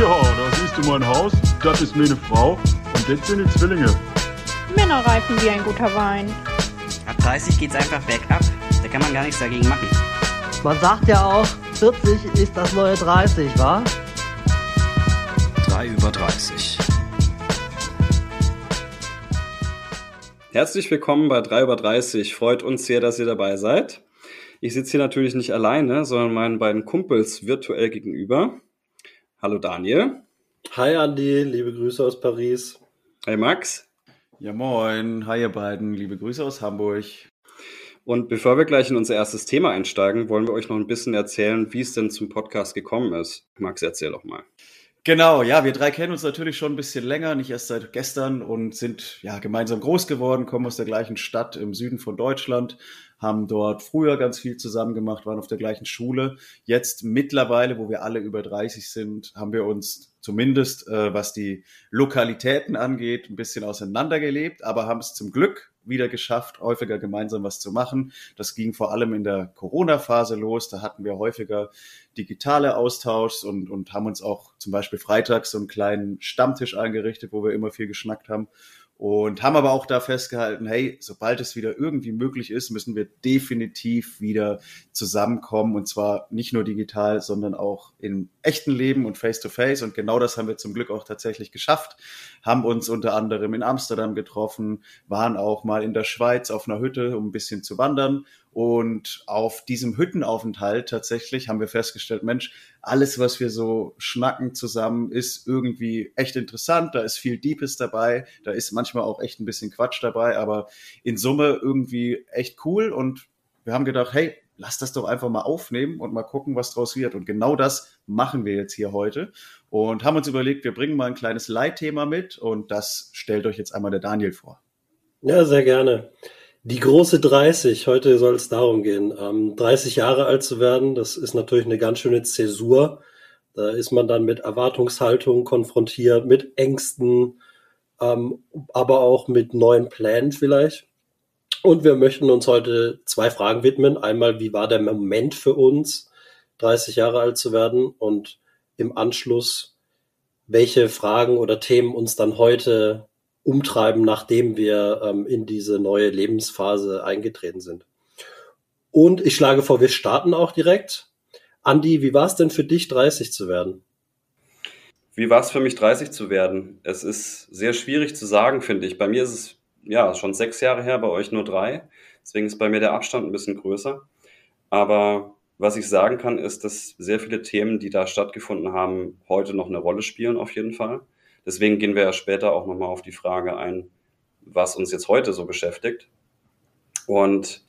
Ja, da siehst du mein Haus, das ist meine Frau und das sind die Zwillinge. Männer reifen wie ein guter Wein. Ab 30 geht's einfach bergab. Da kann man gar nichts dagegen machen. Man sagt ja auch, 40 ist das neue 30, wa? 3 über 30. Herzlich willkommen bei 3 über 30. Freut uns sehr, dass ihr dabei seid. Ich sitze hier natürlich nicht alleine, sondern meinen beiden Kumpels virtuell gegenüber. Hallo Daniel. Hi Andi, liebe Grüße aus Paris. Hi Max. Ja moin, hi ihr beiden, liebe Grüße aus Hamburg. Und bevor wir gleich in unser erstes Thema einsteigen, wollen wir euch noch ein bisschen erzählen, wie es denn zum Podcast gekommen ist. Max, erzähl doch mal. Genau, ja, wir drei kennen uns natürlich schon ein bisschen länger, nicht erst seit gestern und sind ja gemeinsam groß geworden, kommen aus der gleichen Stadt im Süden von Deutschland, haben dort früher ganz viel zusammen gemacht, waren auf der gleichen Schule. Jetzt mittlerweile, wo wir alle über 30 sind, haben wir uns zumindest, äh, was die Lokalitäten angeht, ein bisschen auseinandergelebt, aber haben es zum Glück wieder geschafft, häufiger gemeinsam was zu machen. Das ging vor allem in der Corona-Phase los. Da hatten wir häufiger digitale Austauschs und, und haben uns auch zum Beispiel freitags so einen kleinen Stammtisch eingerichtet, wo wir immer viel geschnackt haben. Und haben aber auch da festgehalten, hey, sobald es wieder irgendwie möglich ist, müssen wir definitiv wieder zusammenkommen. Und zwar nicht nur digital, sondern auch im echten Leben und face-to-face. -face. Und genau das haben wir zum Glück auch tatsächlich geschafft. Haben uns unter anderem in Amsterdam getroffen, waren auch mal in der Schweiz auf einer Hütte, um ein bisschen zu wandern und auf diesem Hüttenaufenthalt tatsächlich haben wir festgestellt, Mensch, alles, was wir so schnacken zusammen, ist irgendwie echt interessant. Da ist viel Deepes dabei. Da ist manchmal auch echt ein bisschen Quatsch dabei, aber in Summe irgendwie echt cool. Und wir haben gedacht, hey, lass das doch einfach mal aufnehmen und mal gucken, was draus wird. Und genau das machen wir jetzt hier heute und haben uns überlegt, wir bringen mal ein kleines Leitthema mit und das stellt euch jetzt einmal der Daniel vor. Ja, sehr gerne. Die große 30, heute soll es darum gehen. Ähm, 30 Jahre alt zu werden, das ist natürlich eine ganz schöne Zäsur. Da ist man dann mit Erwartungshaltung konfrontiert, mit Ängsten, ähm, aber auch mit neuen Plänen vielleicht. Und wir möchten uns heute zwei Fragen widmen. Einmal, wie war der Moment für uns, 30 Jahre alt zu werden? Und im Anschluss, welche Fragen oder Themen uns dann heute umtreiben, nachdem wir ähm, in diese neue Lebensphase eingetreten sind. Und ich schlage vor, wir starten auch direkt. Andi, wie war es denn für dich, 30 zu werden? Wie war es für mich, 30 zu werden? Es ist sehr schwierig zu sagen, finde ich. Bei mir ist es ja schon sechs Jahre her, bei euch nur drei. Deswegen ist bei mir der Abstand ein bisschen größer. Aber was ich sagen kann, ist, dass sehr viele Themen, die da stattgefunden haben, heute noch eine Rolle spielen, auf jeden Fall. Deswegen gehen wir ja später auch nochmal auf die Frage ein, was uns jetzt heute so beschäftigt. Und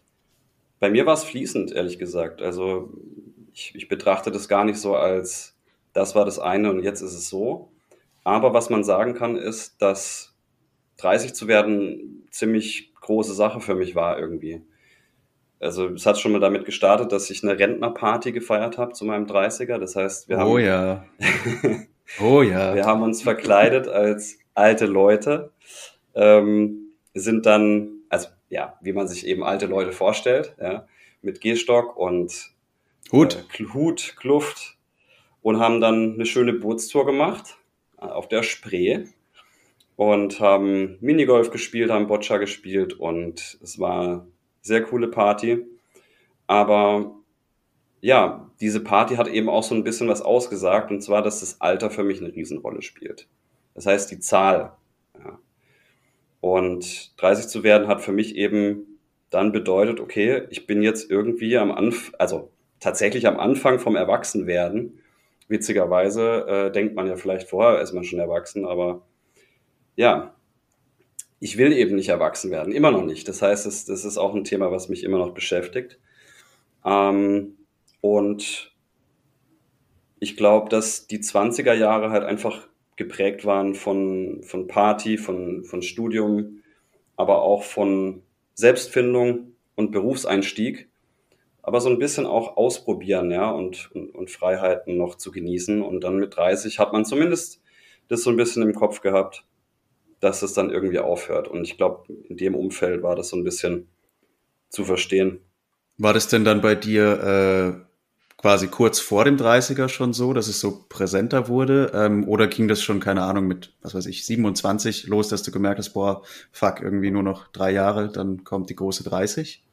bei mir war es fließend, ehrlich gesagt. Also ich, ich betrachte das gar nicht so als, das war das eine und jetzt ist es so. Aber was man sagen kann, ist, dass 30 zu werden ziemlich große Sache für mich war irgendwie. Also es hat schon mal damit gestartet, dass ich eine Rentnerparty gefeiert habe zu meinem 30er. Das heißt, wir oh, haben. ja. Oh ja. Wir haben uns verkleidet als alte Leute, ähm, sind dann, also ja, wie man sich eben alte Leute vorstellt, ja, mit Gehstock und Hut, äh, Hut, Kluft und haben dann eine schöne Bootstour gemacht äh, auf der Spree und haben Minigolf gespielt, haben Boccia gespielt und es war eine sehr coole Party. Aber ja, diese Party hat eben auch so ein bisschen was ausgesagt, und zwar, dass das Alter für mich eine Riesenrolle spielt. Das heißt, die Zahl. Ja. Und 30 zu werden hat für mich eben dann bedeutet, okay, ich bin jetzt irgendwie am Anfang, also tatsächlich am Anfang vom Erwachsenwerden. Witzigerweise äh, denkt man ja vielleicht vorher, ist man schon erwachsen, aber ja, ich will eben nicht erwachsen werden, immer noch nicht. Das heißt, das, das ist auch ein Thema, was mich immer noch beschäftigt. Ähm, und ich glaube, dass die 20er Jahre halt einfach geprägt waren von, von Party, von, von Studium, aber auch von Selbstfindung und Berufseinstieg, aber so ein bisschen auch ausprobieren, ja, und, und, und Freiheiten noch zu genießen. Und dann mit 30 hat man zumindest das so ein bisschen im Kopf gehabt, dass es dann irgendwie aufhört. Und ich glaube, in dem Umfeld war das so ein bisschen zu verstehen. War das denn dann bei dir äh, quasi kurz vor dem 30er schon so, dass es so präsenter wurde? Ähm, oder ging das schon, keine Ahnung, mit, was weiß ich, 27 los, dass du gemerkt hast, boah, fuck, irgendwie nur noch drei Jahre, dann kommt die große 30?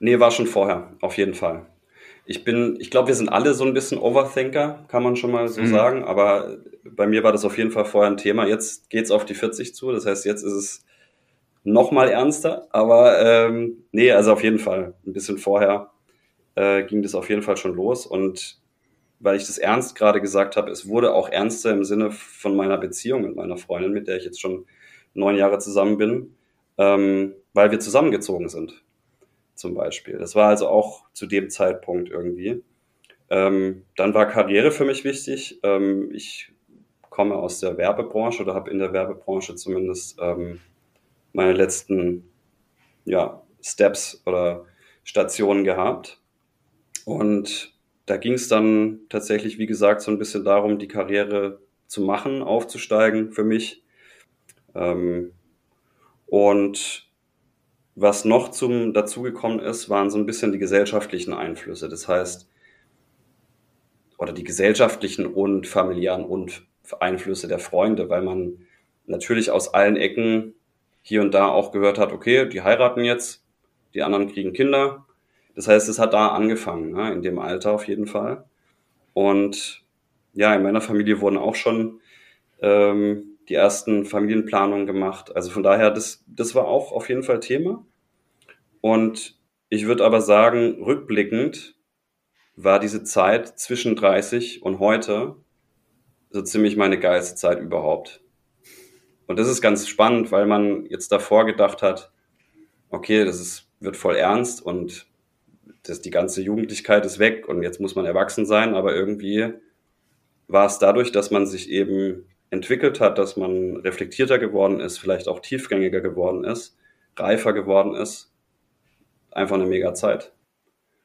Nee, war schon vorher, auf jeden Fall. Ich bin, ich glaube, wir sind alle so ein bisschen Overthinker, kann man schon mal so mhm. sagen, aber bei mir war das auf jeden Fall vorher ein Thema. Jetzt geht's auf die 40 zu, das heißt, jetzt ist es noch mal ernster, aber ähm, nee, also auf jeden Fall ein bisschen vorher äh, ging das auf jeden Fall schon los und weil ich das ernst gerade gesagt habe, es wurde auch ernster im Sinne von meiner Beziehung mit meiner Freundin, mit der ich jetzt schon neun Jahre zusammen bin, ähm, weil wir zusammengezogen sind, zum Beispiel. Das war also auch zu dem Zeitpunkt irgendwie. Ähm, dann war Karriere für mich wichtig. Ähm, ich komme aus der Werbebranche oder habe in der Werbebranche zumindest ähm, meine letzten ja, Steps oder Stationen gehabt. Und da ging es dann tatsächlich, wie gesagt, so ein bisschen darum, die Karriere zu machen, aufzusteigen für mich. Ähm, und was noch zum dazugekommen ist, waren so ein bisschen die gesellschaftlichen Einflüsse. Das heißt, oder die gesellschaftlichen und familiären und Einflüsse der Freunde, weil man natürlich aus allen Ecken hier und da auch gehört hat, okay, die heiraten jetzt, die anderen kriegen Kinder, das heißt, es hat da angefangen, ne, in dem Alter auf jeden Fall. Und ja, in meiner Familie wurden auch schon ähm, die ersten Familienplanungen gemacht. Also von daher, das, das war auch auf jeden Fall Thema. Und ich würde aber sagen, rückblickend war diese Zeit zwischen 30 und heute so ziemlich meine geilste Zeit überhaupt. Und das ist ganz spannend, weil man jetzt davor gedacht hat, okay, das ist, wird voll ernst und das, die ganze Jugendlichkeit ist weg und jetzt muss man erwachsen sein, aber irgendwie war es dadurch, dass man sich eben entwickelt hat, dass man reflektierter geworden ist, vielleicht auch tiefgängiger geworden ist, reifer geworden ist, einfach eine mega Zeit.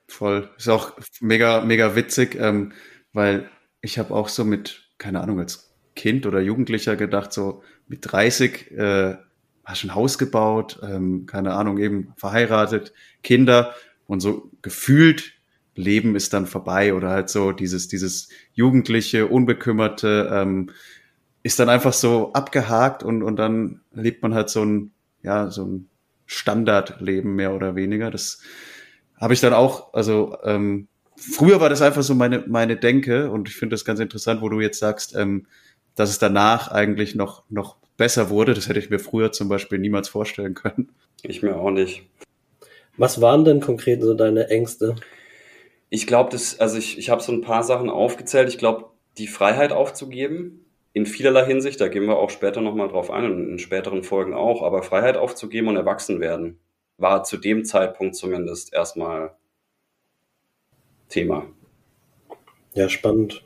Voll. Ist auch mega, mega witzig, ähm, weil ich habe auch so mit, keine Ahnung, als Kind oder Jugendlicher gedacht, so mit 30 äh, hast ein Haus gebaut, ähm, keine Ahnung, eben verheiratet, Kinder und so gefühlt Leben ist dann vorbei oder halt so dieses, dieses jugendliche, unbekümmerte ähm, ist dann einfach so abgehakt und, und dann lebt man halt so ein, ja, so ein Standardleben mehr oder weniger. Das habe ich dann auch, also ähm, früher war das einfach so meine, meine Denke und ich finde das ganz interessant, wo du jetzt sagst, ähm, dass es danach eigentlich noch, noch besser wurde. Das hätte ich mir früher zum Beispiel niemals vorstellen können. Ich mir auch nicht. Was waren denn konkret so deine Ängste? Ich glaube, das, also ich, ich habe so ein paar Sachen aufgezählt. Ich glaube, die Freiheit aufzugeben, in vielerlei Hinsicht, da gehen wir auch später nochmal drauf ein und in späteren Folgen auch, aber Freiheit aufzugeben und erwachsen werden, war zu dem Zeitpunkt zumindest erstmal Thema. Ja, spannend.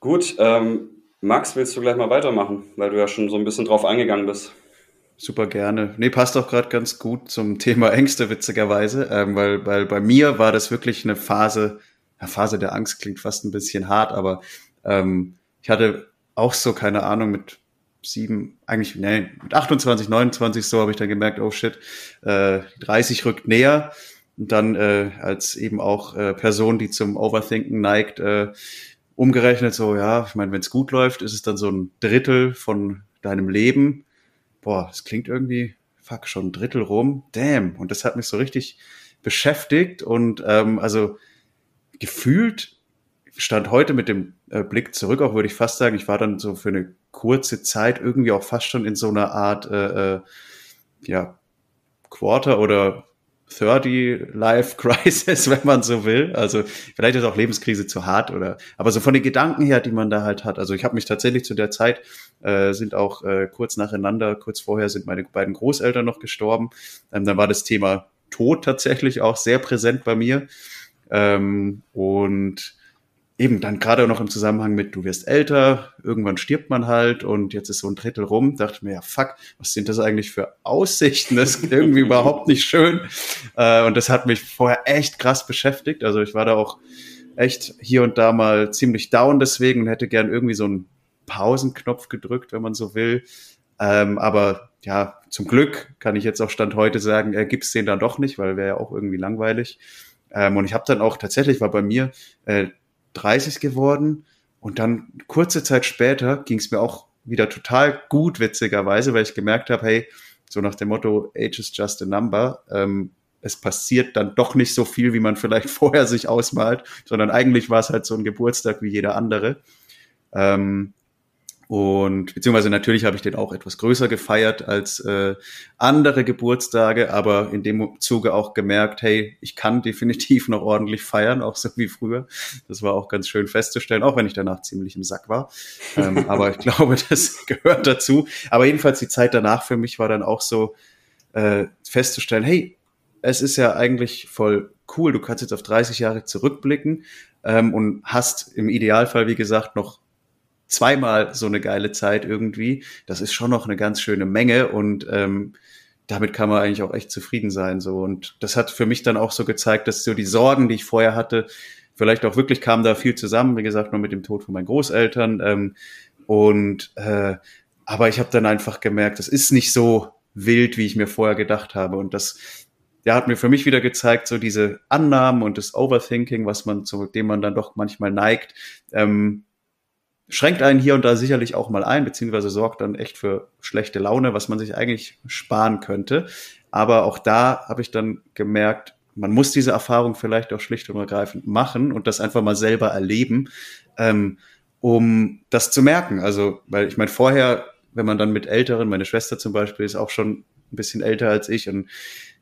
Gut, ähm, Max, willst du gleich mal weitermachen, weil du ja schon so ein bisschen drauf eingegangen bist? Super gerne. Nee, passt auch gerade ganz gut zum Thema Ängste, witzigerweise, ähm, weil, weil bei mir war das wirklich eine Phase, ja, Phase der Angst klingt fast ein bisschen hart, aber ähm, ich hatte auch so, keine Ahnung, mit sieben, eigentlich, nee, mit 28, 29 so habe ich dann gemerkt, oh shit, äh, 30 rückt näher. Und dann äh, als eben auch äh, Person, die zum Overthinken neigt, äh, umgerechnet so, ja, ich meine, wenn es gut läuft, ist es dann so ein Drittel von deinem Leben boah, das klingt irgendwie, fuck, schon ein Drittel rum, damn. Und das hat mich so richtig beschäftigt und ähm, also gefühlt stand heute mit dem äh, Blick zurück, auch würde ich fast sagen, ich war dann so für eine kurze Zeit irgendwie auch fast schon in so einer Art äh, äh, ja, Quarter oder 30 Life Crisis, wenn man so will. Also vielleicht ist auch Lebenskrise zu hart oder aber so von den Gedanken her, die man da halt hat. Also ich habe mich tatsächlich zu der Zeit äh, sind auch äh, kurz nacheinander, kurz vorher sind meine beiden Großeltern noch gestorben. Ähm, dann war das Thema Tod tatsächlich auch sehr präsent bei mir. Ähm, und eben dann gerade noch im Zusammenhang mit, du wirst älter, irgendwann stirbt man halt und jetzt ist so ein Drittel rum, dachte mir, ja fuck, was sind das eigentlich für Aussichten? Das ist irgendwie überhaupt nicht schön. Äh, und das hat mich vorher echt krass beschäftigt. Also ich war da auch echt hier und da mal ziemlich down deswegen und hätte gern irgendwie so einen Pausenknopf gedrückt, wenn man so will. Ähm, aber ja, zum Glück kann ich jetzt auch Stand heute sagen, er gibt's den dann doch nicht, weil wäre ja auch irgendwie langweilig. Ähm, und ich habe dann auch tatsächlich, war bei mir äh, 30 geworden und dann kurze Zeit später ging es mir auch wieder total gut, witzigerweise, weil ich gemerkt habe, hey, so nach dem Motto, Age is just a number, ähm, es passiert dann doch nicht so viel, wie man vielleicht vorher sich ausmalt, sondern eigentlich war es halt so ein Geburtstag wie jeder andere. Ähm, und beziehungsweise natürlich habe ich den auch etwas größer gefeiert als äh, andere Geburtstage, aber in dem Zuge auch gemerkt, hey, ich kann definitiv noch ordentlich feiern, auch so wie früher. Das war auch ganz schön festzustellen, auch wenn ich danach ziemlich im Sack war. Ähm, aber ich glaube, das gehört dazu. Aber jedenfalls die Zeit danach für mich war dann auch so äh, festzustellen, hey, es ist ja eigentlich voll cool. Du kannst jetzt auf 30 Jahre zurückblicken ähm, und hast im Idealfall, wie gesagt, noch zweimal so eine geile Zeit irgendwie. Das ist schon noch eine ganz schöne Menge und ähm, damit kann man eigentlich auch echt zufrieden sein. So und das hat für mich dann auch so gezeigt, dass so die Sorgen, die ich vorher hatte, vielleicht auch wirklich kam da viel zusammen. Wie gesagt, nur mit dem Tod von meinen Großeltern ähm, und äh, aber ich habe dann einfach gemerkt, das ist nicht so wild, wie ich mir vorher gedacht habe und das der hat mir für mich wieder gezeigt, so diese Annahmen und das Overthinking, was man, zu dem man dann doch manchmal neigt, ähm, schränkt einen hier und da sicherlich auch mal ein, beziehungsweise sorgt dann echt für schlechte Laune, was man sich eigentlich sparen könnte. Aber auch da habe ich dann gemerkt, man muss diese Erfahrung vielleicht auch schlicht und ergreifend machen und das einfach mal selber erleben, ähm, um das zu merken. Also, weil ich meine, vorher, wenn man dann mit Älteren, meine Schwester zum Beispiel ist auch schon ein bisschen älter als ich und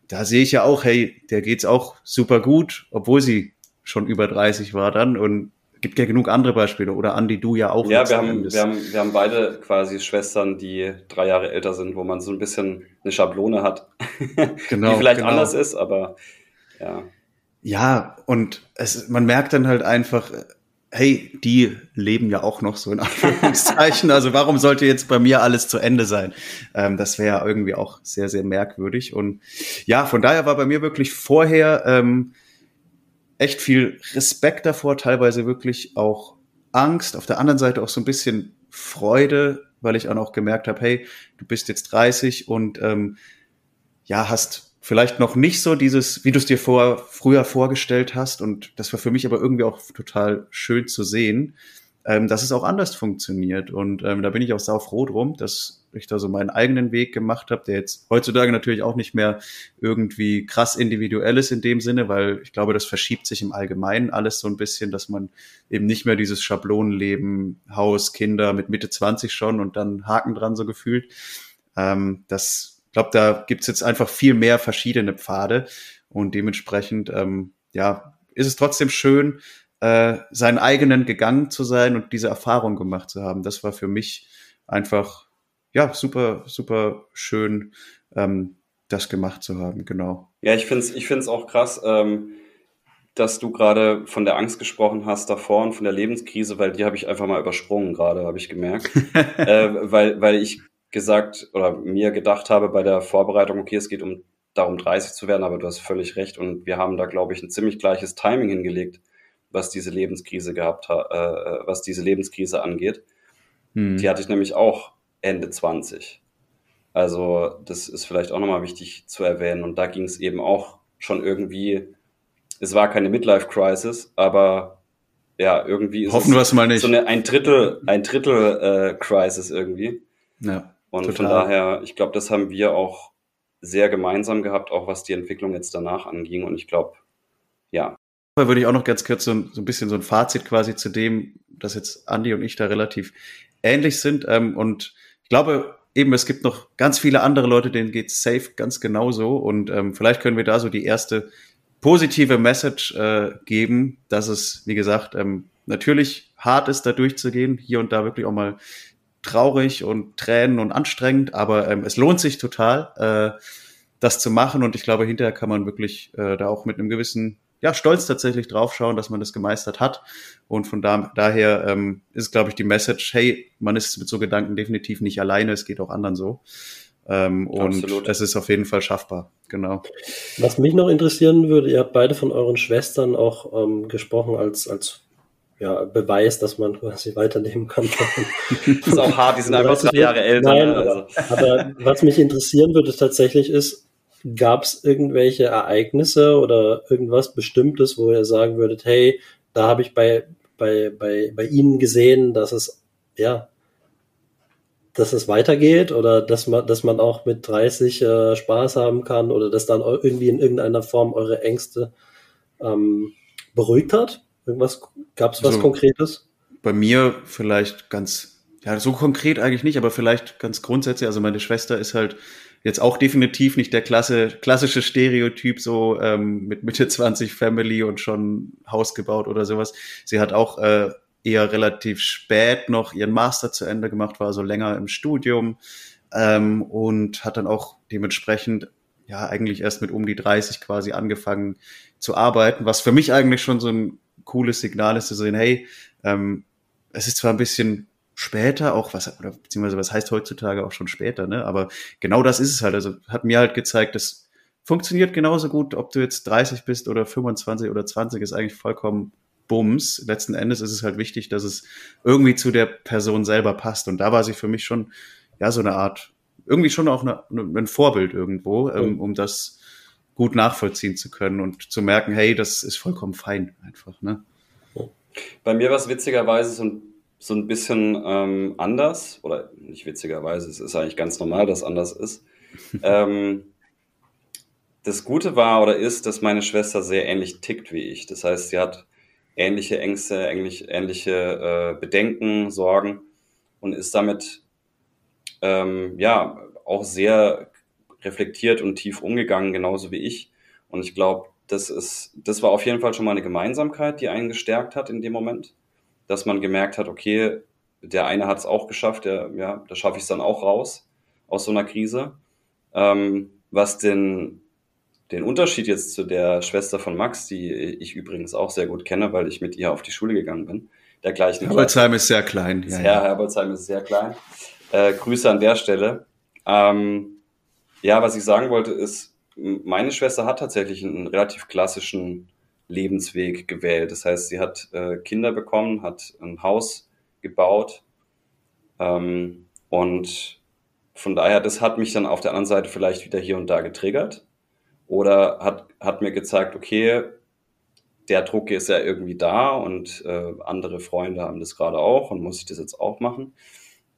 da sehe ich ja auch, hey, der geht's auch super gut, obwohl sie schon über 30 war dann und gibt ja genug andere Beispiele oder Andi, du ja auch. Ja, wir haben, wir, haben, wir haben beide quasi Schwestern, die drei Jahre älter sind, wo man so ein bisschen eine Schablone hat, genau, die vielleicht genau. anders ist, aber ja. Ja, und es, man merkt dann halt einfach, hey, die leben ja auch noch so in Anführungszeichen. also warum sollte jetzt bei mir alles zu Ende sein? Ähm, das wäre ja irgendwie auch sehr, sehr merkwürdig. Und ja, von daher war bei mir wirklich vorher ähm, echt viel Respekt davor, teilweise wirklich auch Angst, auf der anderen Seite auch so ein bisschen Freude, weil ich auch noch gemerkt habe, hey, du bist jetzt 30 und ähm, ja, hast vielleicht noch nicht so dieses, wie du es dir vor, früher vorgestellt hast. Und das war für mich aber irgendwie auch total schön zu sehen, ähm, dass es auch anders funktioniert. Und ähm, da bin ich auch sau froh drum, dass ich da so meinen eigenen Weg gemacht habe, der jetzt heutzutage natürlich auch nicht mehr irgendwie krass individuell ist in dem Sinne, weil ich glaube, das verschiebt sich im Allgemeinen alles so ein bisschen, dass man eben nicht mehr dieses Schablonenleben, Haus, Kinder mit Mitte 20 schon und dann Haken dran so gefühlt. Ähm, das, ich glaube, da gibt's jetzt einfach viel mehr verschiedene Pfade und dementsprechend, ähm, ja, ist es trotzdem schön, äh, seinen eigenen gegangen zu sein und diese Erfahrung gemacht zu haben. Das war für mich einfach ja, super, super schön, ähm, das gemacht zu haben, genau. Ja, ich finde es ich find's auch krass, ähm, dass du gerade von der Angst gesprochen hast davor und von der Lebenskrise, weil die habe ich einfach mal übersprungen gerade, habe ich gemerkt. äh, weil, weil ich gesagt oder mir gedacht habe bei der Vorbereitung, okay, es geht um darum 30 zu werden, aber du hast völlig recht und wir haben da, glaube ich, ein ziemlich gleiches Timing hingelegt, was diese Lebenskrise gehabt hat, äh, was diese Lebenskrise angeht. Hm. Die hatte ich nämlich auch Ende 20. Also das ist vielleicht auch nochmal wichtig zu erwähnen. Und da ging es eben auch schon irgendwie, es war keine Midlife-Crisis, aber ja, irgendwie ist Hoffen es mal nicht. so eine ein Drittel, ein Drittel äh, Crisis irgendwie. Ja. Und total. von daher, ich glaube, das haben wir auch sehr gemeinsam gehabt, auch was die Entwicklung jetzt danach anging. Und ich glaube, ja. Würde ich auch noch ganz kurz so, so, ein bisschen so ein Fazit quasi zu dem, dass jetzt Andi und ich da relativ ähnlich sind. Ähm, und ich glaube, eben, es gibt noch ganz viele andere Leute, denen geht's safe ganz genauso. Und ähm, vielleicht können wir da so die erste positive Message äh, geben, dass es, wie gesagt, ähm, natürlich hart ist, da durchzugehen, hier und da wirklich auch mal traurig und Tränen und anstrengend, aber ähm, es lohnt sich total, äh, das zu machen. Und ich glaube, hinterher kann man wirklich äh, da auch mit einem gewissen ja, stolz tatsächlich draufschauen, dass man das gemeistert hat. Und von da, daher ähm, ist, glaube ich, die Message, hey, man ist mit so Gedanken definitiv nicht alleine, es geht auch anderen so. Ähm, und es ist auf jeden Fall schaffbar, genau. Was mich noch interessieren würde, ihr habt beide von euren Schwestern auch ähm, gesprochen als, als ja, Beweis, dass man quasi weiterleben kann. das ist auch hart, die sind einfach drei Jahre älter. Nein, ne? also. aber, aber was mich interessieren würde tatsächlich ist, gab es irgendwelche Ereignisse oder irgendwas Bestimmtes, wo ihr sagen würdet, hey, da habe ich bei, bei, bei, bei Ihnen gesehen, dass es, ja, dass es weitergeht oder dass man, dass man auch mit 30 äh, Spaß haben kann oder dass dann irgendwie in irgendeiner Form eure Ängste ähm, beruhigt hat? Irgendwas, gab es was also, Konkretes? Bei mir vielleicht ganz, ja, so konkret eigentlich nicht, aber vielleicht ganz grundsätzlich. Also meine Schwester ist halt jetzt auch definitiv nicht der klasse, klassische Stereotyp, so ähm, mit Mitte 20 Family und schon Haus gebaut oder sowas. Sie hat auch äh, eher relativ spät noch ihren Master zu Ende gemacht, war so länger im Studium ähm, und hat dann auch dementsprechend ja eigentlich erst mit um die 30 quasi angefangen zu arbeiten, was für mich eigentlich schon so ein cooles Signal ist zu sehen, hey, ähm, es ist zwar ein bisschen später auch was, oder beziehungsweise was heißt heutzutage auch schon später, ne? Aber genau das ist es halt. Also hat mir halt gezeigt, das funktioniert genauso gut, ob du jetzt 30 bist oder 25 oder 20, ist eigentlich vollkommen Bums. Letzten Endes ist es halt wichtig, dass es irgendwie zu der Person selber passt. Und da war sie für mich schon, ja, so eine Art, irgendwie schon auch eine, ein Vorbild irgendwo, ähm, um das gut nachvollziehen zu können und zu merken, hey, das ist vollkommen fein einfach, ne? Bei mir war es witzigerweise so ein so ein bisschen ähm, anders, oder nicht witzigerweise, es ist eigentlich ganz normal, dass es anders ist. ähm, das Gute war oder ist, dass meine Schwester sehr ähnlich tickt wie ich. Das heißt, sie hat ähnliche Ängste, ähnlich, ähnliche äh, Bedenken, Sorgen und ist damit ähm, ja auch sehr reflektiert und tief umgegangen, genauso wie ich. Und ich glaube, das ist, das war auf jeden Fall schon mal eine Gemeinsamkeit, die einen gestärkt hat in dem Moment dass man gemerkt hat, okay, der eine hat es auch geschafft, der, ja, da schaffe ich es dann auch raus aus so einer Krise. Ähm, was den, den Unterschied jetzt zu der Schwester von Max, die ich übrigens auch sehr gut kenne, weil ich mit ihr auf die Schule gegangen bin, der gleichen. Herbolzheim ist sehr klein. Ja, ja. Herbolzheim ist sehr klein. Äh, Grüße an der Stelle. Ähm, ja, was ich sagen wollte ist, meine Schwester hat tatsächlich einen relativ klassischen Lebensweg gewählt. Das heißt, sie hat äh, Kinder bekommen, hat ein Haus gebaut ähm, und von daher, das hat mich dann auf der anderen Seite vielleicht wieder hier und da getriggert oder hat, hat mir gezeigt, okay, der Druck ist ja irgendwie da und äh, andere Freunde haben das gerade auch und muss ich das jetzt auch machen.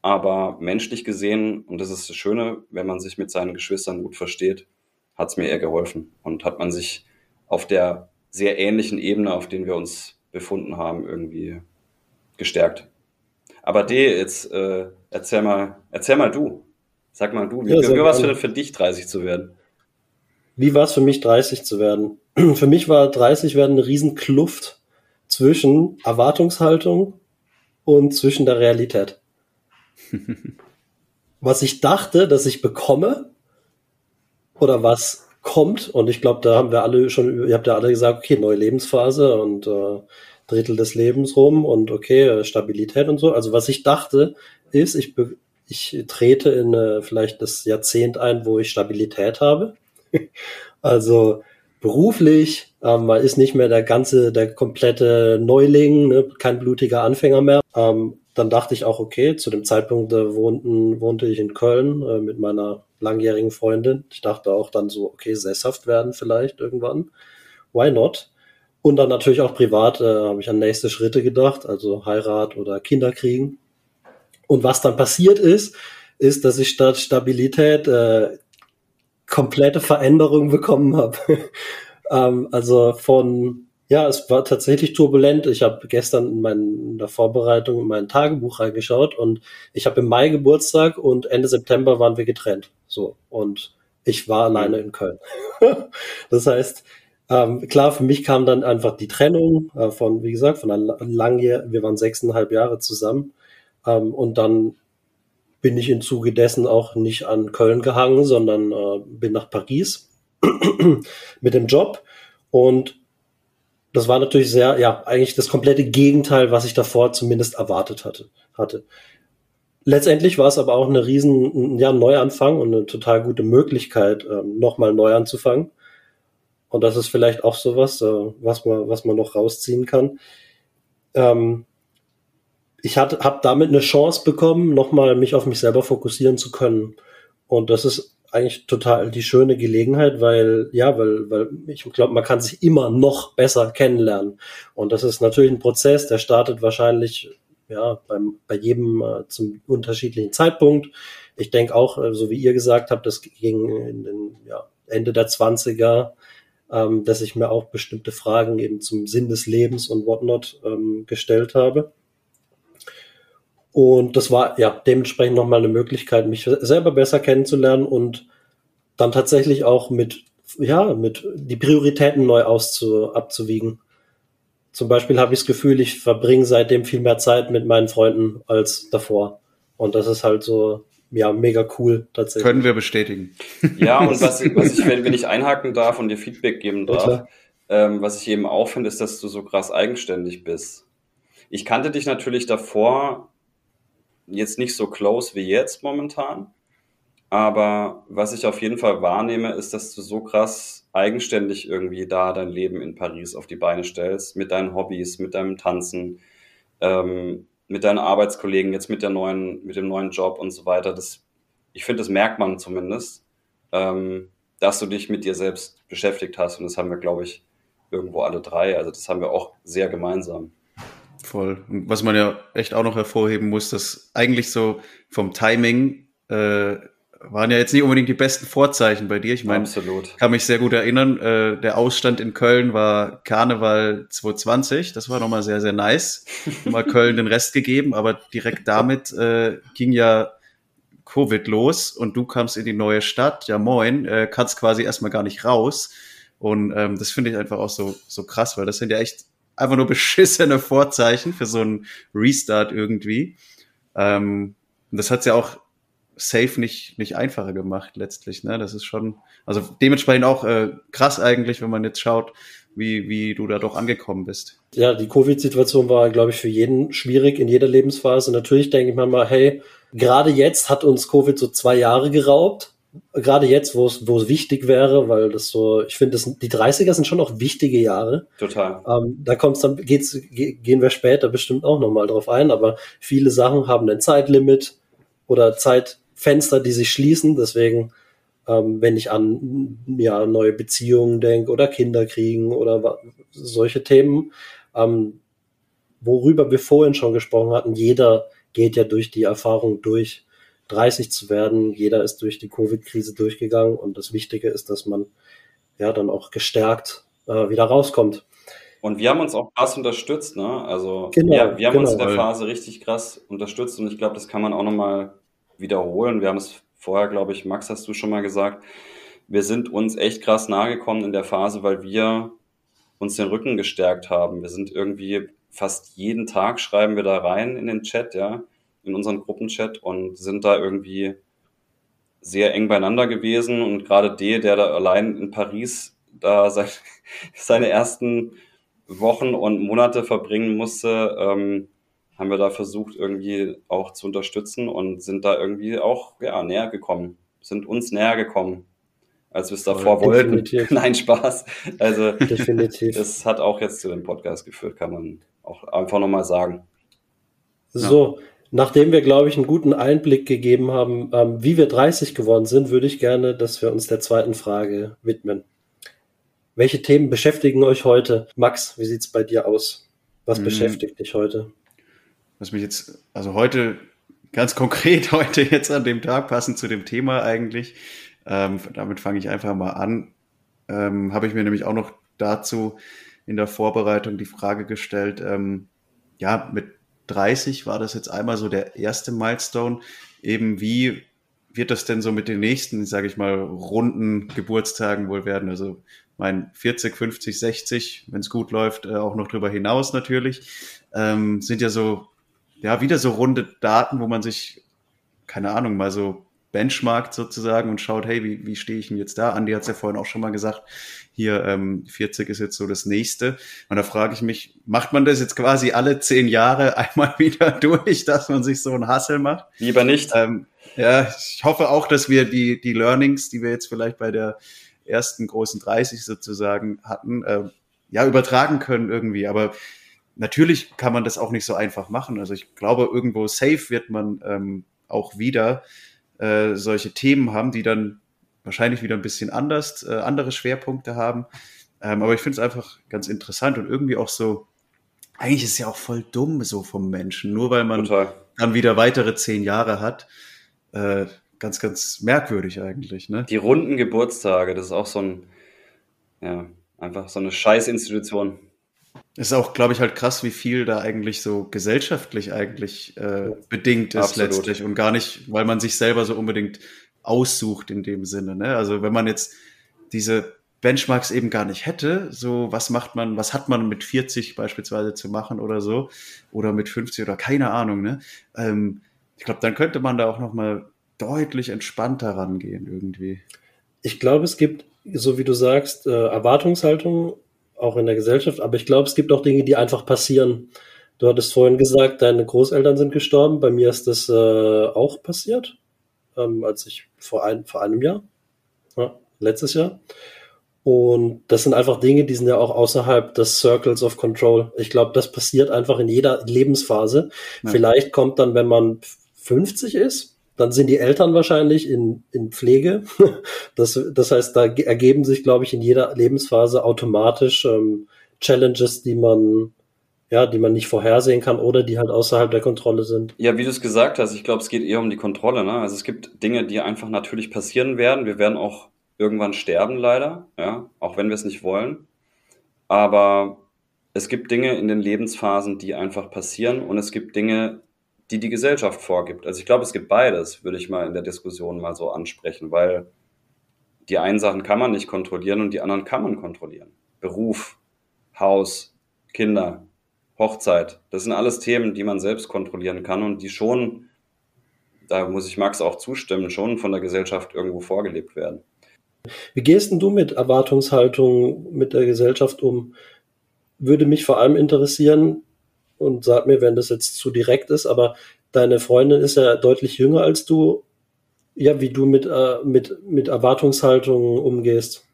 Aber menschlich gesehen, und das ist das Schöne, wenn man sich mit seinen Geschwistern gut versteht, hat es mir eher geholfen und hat man sich auf der sehr ähnlichen Ebene, auf denen wir uns befunden haben, irgendwie gestärkt. Aber D, jetzt äh, erzähl mal, erzähl mal du. Sag mal du, wie, ja, wie war es für, für dich, 30 zu werden? Wie war es für mich, 30 zu werden? für mich war 30 werden eine riesen Kluft zwischen Erwartungshaltung und zwischen der Realität. was ich dachte, dass ich bekomme oder was kommt. Und ich glaube, da haben wir alle schon, ihr habt ja alle gesagt, okay, neue Lebensphase und äh, Drittel des Lebens rum und okay, äh, Stabilität und so. Also was ich dachte, ist, ich, ich trete in äh, vielleicht das Jahrzehnt ein, wo ich Stabilität habe. also beruflich, ähm, man ist nicht mehr der ganze, der komplette Neuling, ne, kein blutiger Anfänger mehr. Ähm, dann dachte ich auch, okay, zu dem Zeitpunkt äh, wohnten, wohnte ich in Köln äh, mit meiner langjährigen Freundin. Ich dachte auch dann so, okay, sesshaft werden vielleicht irgendwann. Why not? Und dann natürlich auch privat äh, habe ich an nächste Schritte gedacht, also Heirat oder Kinder kriegen. Und was dann passiert ist, ist, dass ich statt Stabilität äh, komplette Veränderungen bekommen habe. ähm, also von ja, es war tatsächlich turbulent. Ich habe gestern in, mein, in der Vorbereitung in mein Tagebuch reingeschaut und ich habe im Mai Geburtstag und Ende September waren wir getrennt. So und ich war alleine in Köln. das heißt, ähm, klar, für mich kam dann einfach die Trennung äh, von, wie gesagt, von einer langen, wir waren sechseinhalb Jahre zusammen ähm, und dann bin ich im Zuge dessen auch nicht an Köln gehangen, sondern äh, bin nach Paris mit dem Job und das war natürlich sehr, ja, eigentlich das komplette Gegenteil, was ich davor zumindest erwartet hatte. hatte. Letztendlich war es aber auch eine riesen, ja, Neuanfang und eine total gute Möglichkeit, ähm, nochmal neu anzufangen. Und das ist vielleicht auch sowas, äh, was man, was man noch rausziehen kann. Ähm, ich habe damit eine Chance bekommen, nochmal mich auf mich selber fokussieren zu können. Und das ist eigentlich total die schöne Gelegenheit, weil, ja, weil, weil ich glaube, man kann sich immer noch besser kennenlernen. Und das ist natürlich ein Prozess, der startet wahrscheinlich, ja, beim, bei jedem äh, zum unterschiedlichen Zeitpunkt. Ich denke auch, äh, so wie ihr gesagt habt, das ging in den, ja, Ende der Zwanziger, ähm, dass ich mir auch bestimmte Fragen eben zum Sinn des Lebens und whatnot ähm, gestellt habe. Und das war ja dementsprechend nochmal eine Möglichkeit, mich selber besser kennenzulernen und dann tatsächlich auch mit, ja, mit die Prioritäten neu auszu, abzuwiegen. Zum Beispiel habe ich das Gefühl, ich verbringe seitdem viel mehr Zeit mit meinen Freunden als davor. Und das ist halt so, ja, mega cool tatsächlich. Können wir bestätigen. Ja, und was, was ich, wenn, wenn ich einhaken darf und dir Feedback geben darf, ähm, was ich eben auch finde, ist, dass du so krass eigenständig bist. Ich kannte dich natürlich davor jetzt nicht so close wie jetzt momentan. Aber was ich auf jeden Fall wahrnehme, ist, dass du so krass eigenständig irgendwie da dein Leben in Paris auf die Beine stellst, mit deinen Hobbys, mit deinem Tanzen, ähm, mit deinen Arbeitskollegen, jetzt mit der neuen, mit dem neuen Job und so weiter. Das, ich finde, das merkt man zumindest, ähm, dass du dich mit dir selbst beschäftigt hast. Und das haben wir, glaube ich, irgendwo alle drei. Also das haben wir auch sehr gemeinsam. Voll. Und was man ja echt auch noch hervorheben muss, dass eigentlich so vom Timing äh, waren ja jetzt nicht unbedingt die besten Vorzeichen bei dir. Ich meine, Absolut. kann mich sehr gut erinnern, äh, der Ausstand in Köln war Karneval 2020. Das war nochmal sehr, sehr nice. Mal Köln den Rest gegeben, aber direkt damit äh, ging ja Covid los und du kamst in die neue Stadt. Ja, moin, äh, kannst quasi erstmal gar nicht raus. Und ähm, das finde ich einfach auch so, so krass, weil das sind ja echt einfach nur beschissene Vorzeichen für so einen Restart irgendwie. Ähm, und das hat's ja auch safe nicht, nicht einfacher gemacht letztlich. Ne? Das ist schon, also dementsprechend auch äh, krass eigentlich, wenn man jetzt schaut, wie, wie du da doch angekommen bist. Ja, die Covid-Situation war, glaube ich, für jeden schwierig in jeder Lebensphase. Natürlich denke ich mir mal, hey, gerade jetzt hat uns Covid so zwei Jahre geraubt gerade jetzt, wo es, wo es wichtig wäre, weil das so, ich finde, die 30er sind schon auch wichtige Jahre. Total. Ähm, da kommt's dann, geht's, gehen wir später bestimmt auch nochmal drauf ein, aber viele Sachen haben ein Zeitlimit oder Zeitfenster, die sich schließen. Deswegen, ähm, wenn ich an ja, neue Beziehungen denke oder Kinder kriegen oder solche Themen, ähm, worüber wir vorhin schon gesprochen hatten, jeder geht ja durch die Erfahrung durch 30 zu werden. Jeder ist durch die Covid-Krise durchgegangen und das Wichtige ist, dass man ja dann auch gestärkt äh, wieder rauskommt. Und wir haben uns auch krass unterstützt, ne? Also genau, ja, wir haben genau. uns in der Phase richtig krass unterstützt und ich glaube, das kann man auch nochmal wiederholen. Wir haben es vorher, glaube ich, Max, hast du schon mal gesagt, wir sind uns echt krass nahe gekommen in der Phase, weil wir uns den Rücken gestärkt haben. Wir sind irgendwie fast jeden Tag schreiben wir da rein in den Chat, ja in unseren Gruppenchat und sind da irgendwie sehr eng beieinander gewesen. Und gerade D, der da allein in Paris da sein, seine ersten Wochen und Monate verbringen musste, ähm, haben wir da versucht, irgendwie auch zu unterstützen und sind da irgendwie auch ja, näher gekommen, sind uns näher gekommen, als wir es davor wollten. Nein, Spaß. Also Definitiv. das hat auch jetzt zu dem Podcast geführt, kann man auch einfach nochmal sagen. So, Nachdem wir, glaube ich, einen guten Einblick gegeben haben, ähm, wie wir 30 geworden sind, würde ich gerne, dass wir uns der zweiten Frage widmen. Welche Themen beschäftigen euch heute? Max, wie sieht's bei dir aus? Was Hm. beschäftigt dich heute? Was mich jetzt, also heute, ganz konkret heute jetzt an dem Tag, passend zu dem Thema eigentlich, ähm, damit fange ich einfach mal an, ähm, habe ich mir nämlich auch noch dazu in der Vorbereitung die Frage gestellt, ähm, ja, mit 30 war das jetzt einmal so der erste Milestone, eben wie wird das denn so mit den nächsten, sage ich mal, runden Geburtstagen wohl werden? Also mein 40, 50, 60, wenn es gut läuft, äh, auch noch drüber hinaus natürlich, ähm, sind ja so, ja, wieder so runde Daten, wo man sich, keine Ahnung, mal so benchmarkt sozusagen und schaut, hey, wie, wie stehe ich denn jetzt da? Andi hat es ja vorhin auch schon mal gesagt, hier ähm, 40 ist jetzt so das nächste. Und da frage ich mich, macht man das jetzt quasi alle zehn Jahre einmal wieder durch, dass man sich so einen Hassel macht? Lieber nicht. Ähm, ja, ich hoffe auch, dass wir die, die Learnings, die wir jetzt vielleicht bei der ersten großen 30 sozusagen hatten, äh, ja, übertragen können irgendwie. Aber natürlich kann man das auch nicht so einfach machen. Also ich glaube, irgendwo safe wird man ähm, auch wieder äh, solche Themen haben, die dann wahrscheinlich wieder ein bisschen anders, äh, andere Schwerpunkte haben. Ähm, aber ich finde es einfach ganz interessant und irgendwie auch so, eigentlich ist es ja auch voll dumm so vom Menschen, nur weil man Total. dann wieder weitere zehn Jahre hat. Äh, ganz, ganz merkwürdig eigentlich, ne? Die runden Geburtstage, das ist auch so ein, ja, einfach so eine Scheißinstitution. Ist auch, glaube ich, halt krass, wie viel da eigentlich so gesellschaftlich eigentlich äh, bedingt ist Absolut. letztlich und gar nicht, weil man sich selber so unbedingt aussucht in dem Sinne. Ne? Also wenn man jetzt diese Benchmarks eben gar nicht hätte, so was macht man, was hat man mit 40 beispielsweise zu machen oder so oder mit 50 oder keine Ahnung. Ne? Ähm, ich glaube, dann könnte man da auch noch mal deutlich entspannter rangehen irgendwie. Ich glaube, es gibt, so wie du sagst, äh, Erwartungshaltung auch in der Gesellschaft, aber ich glaube, es gibt auch Dinge, die einfach passieren. Du hattest vorhin gesagt, deine Großeltern sind gestorben. Bei mir ist das äh, auch passiert, ähm, als ich vor, ein, vor einem Jahr, ja, letztes Jahr. Und das sind einfach Dinge, die sind ja auch außerhalb des Circles of Control. Ich glaube, das passiert einfach in jeder Lebensphase. Ja. Vielleicht kommt dann, wenn man 50 ist, dann sind die Eltern wahrscheinlich in, in Pflege. Das, das heißt, da ge- ergeben sich, glaube ich, in jeder Lebensphase automatisch ähm, Challenges, die man, ja, die man nicht vorhersehen kann oder die halt außerhalb der Kontrolle sind. Ja, wie du es gesagt hast, ich glaube, es geht eher um die Kontrolle. Ne? Also es gibt Dinge, die einfach natürlich passieren werden. Wir werden auch irgendwann sterben, leider, ja, auch wenn wir es nicht wollen. Aber es gibt Dinge in den Lebensphasen, die einfach passieren und es gibt Dinge, die die Gesellschaft vorgibt. Also ich glaube, es gibt beides, würde ich mal in der Diskussion mal so ansprechen, weil die einen Sachen kann man nicht kontrollieren und die anderen kann man kontrollieren. Beruf, Haus, Kinder, Hochzeit, das sind alles Themen, die man selbst kontrollieren kann und die schon, da muss ich Max auch zustimmen, schon von der Gesellschaft irgendwo vorgelebt werden. Wie gehst denn du mit Erwartungshaltung mit der Gesellschaft um? Würde mich vor allem interessieren und sag mir, wenn das jetzt zu direkt ist, aber deine Freundin ist ja deutlich jünger als du. Ja, wie du mit, äh, mit, mit Erwartungshaltung umgehst.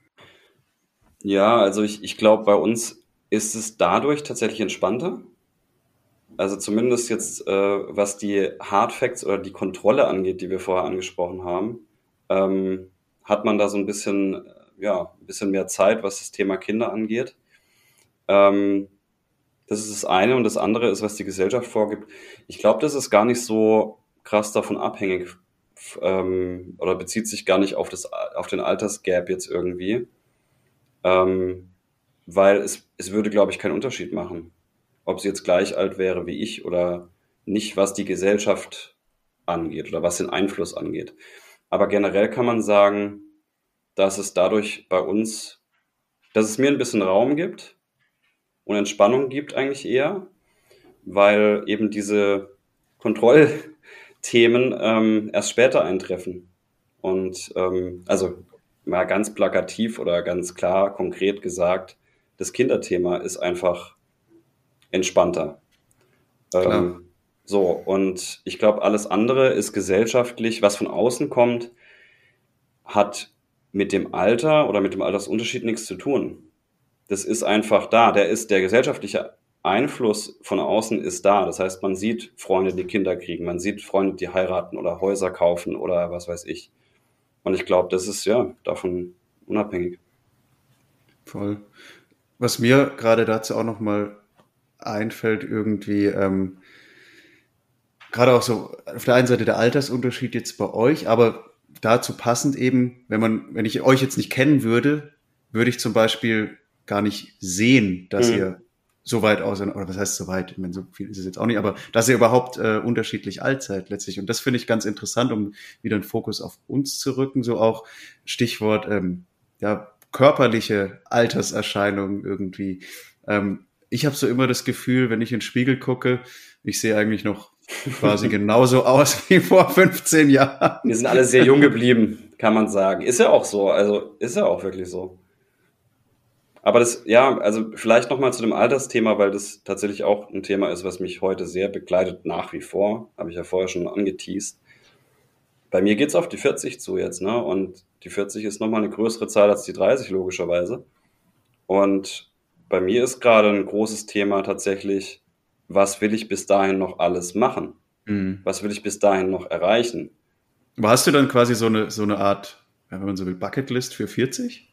Ja, also ich, ich glaube, bei uns ist es dadurch tatsächlich entspannter. Also zumindest jetzt, äh, was die Hard Facts oder die Kontrolle angeht, die wir vorher angesprochen haben, ähm, hat man da so ein bisschen, ja, ein bisschen mehr Zeit, was das Thema Kinder angeht. Ähm, das ist das eine und das andere ist, was die Gesellschaft vorgibt. Ich glaube, das ist gar nicht so krass davon abhängig ähm, oder bezieht sich gar nicht auf, das, auf den Altersgap jetzt irgendwie. Ähm, weil es, es würde, glaube ich, keinen Unterschied machen, ob sie jetzt gleich alt wäre wie ich oder nicht, was die Gesellschaft angeht oder was den Einfluss angeht. Aber generell kann man sagen, dass es dadurch bei uns, dass es mir ein bisschen Raum gibt und Entspannung gibt eigentlich eher, weil eben diese Kontrollthemen ähm, erst später eintreffen. Und ähm, also mal ganz plakativ oder ganz klar, konkret gesagt, das Kinderthema ist einfach entspannter. Ähm, so, und ich glaube, alles andere ist gesellschaftlich, was von außen kommt, hat mit dem Alter oder mit dem Altersunterschied nichts zu tun. Das ist einfach da. Der ist, der gesellschaftliche Einfluss von außen ist da. Das heißt, man sieht Freunde, die Kinder kriegen, man sieht Freunde, die heiraten oder Häuser kaufen oder was weiß ich. Und ich glaube, das ist ja davon unabhängig. Voll. Was mir gerade dazu auch noch mal einfällt, irgendwie, ähm, gerade auch so auf der einen Seite der Altersunterschied jetzt bei euch, aber dazu passend eben, wenn man, wenn ich euch jetzt nicht kennen würde, würde ich zum Beispiel gar nicht sehen, dass Mhm. ihr so weit aus, oder was heißt so weit? Ich meine, so viel ist es jetzt auch nicht, aber dass ihr überhaupt äh, unterschiedlich alt seid letztlich. Und das finde ich ganz interessant, um wieder einen Fokus auf uns zu rücken, so auch Stichwort, ähm, ja, körperliche Alterserscheinungen irgendwie. Ähm, ich habe so immer das Gefühl, wenn ich in den Spiegel gucke, ich sehe eigentlich noch quasi genauso aus wie vor 15 Jahren. Wir sind alle sehr jung geblieben, kann man sagen. Ist ja auch so. Also ist ja auch wirklich so. Aber das, ja, also vielleicht nochmal zu dem Altersthema, weil das tatsächlich auch ein Thema ist, was mich heute sehr begleitet, nach wie vor. Habe ich ja vorher schon angeteased. Bei mir geht's auf die 40 zu jetzt, ne? Und die 40 ist nochmal eine größere Zahl als die 30, logischerweise. Und bei mir ist gerade ein großes Thema tatsächlich, was will ich bis dahin noch alles machen? Mhm. Was will ich bis dahin noch erreichen? Aber hast du dann quasi so eine, so eine Art wenn man so will, Bucketlist für 40?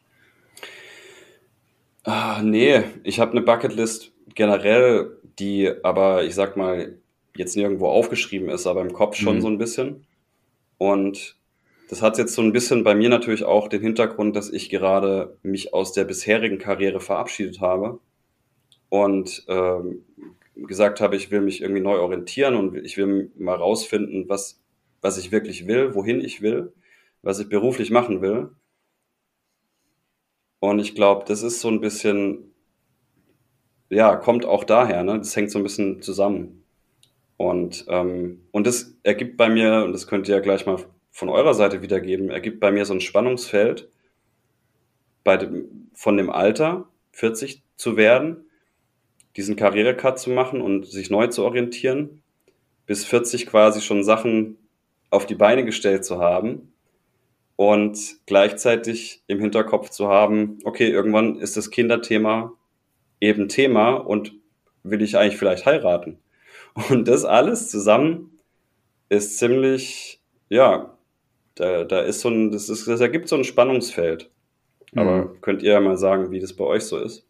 Ah, nee, ich habe eine Bucketlist generell, die aber, ich sag mal, jetzt nirgendwo aufgeschrieben ist, aber im Kopf schon Mhm. so ein bisschen. Und das hat jetzt so ein bisschen bei mir natürlich auch den Hintergrund, dass ich gerade mich aus der bisherigen Karriere verabschiedet habe und ähm, gesagt habe, ich will mich irgendwie neu orientieren und ich will mal rausfinden, was, was ich wirklich will, wohin ich will, was ich beruflich machen will. Und ich glaube, das ist so ein bisschen, ja, kommt auch daher, ne? Das hängt so ein bisschen zusammen. Und, ähm, und das ergibt bei mir, und das könnt ihr ja gleich mal von eurer Seite wiedergeben, ergibt bei mir so ein Spannungsfeld bei dem, von dem Alter, 40 zu werden, diesen Karrierecut zu machen und sich neu zu orientieren, bis 40 quasi schon Sachen auf die Beine gestellt zu haben und gleichzeitig im Hinterkopf zu haben, okay, irgendwann ist das Kinderthema eben Thema und will ich eigentlich vielleicht heiraten? Und das alles zusammen ist ziemlich, ja, da, da ist so ein, das, ist, das ergibt so ein Spannungsfeld. Aber Mhm. könnt ihr ja mal sagen, wie das bei euch so ist?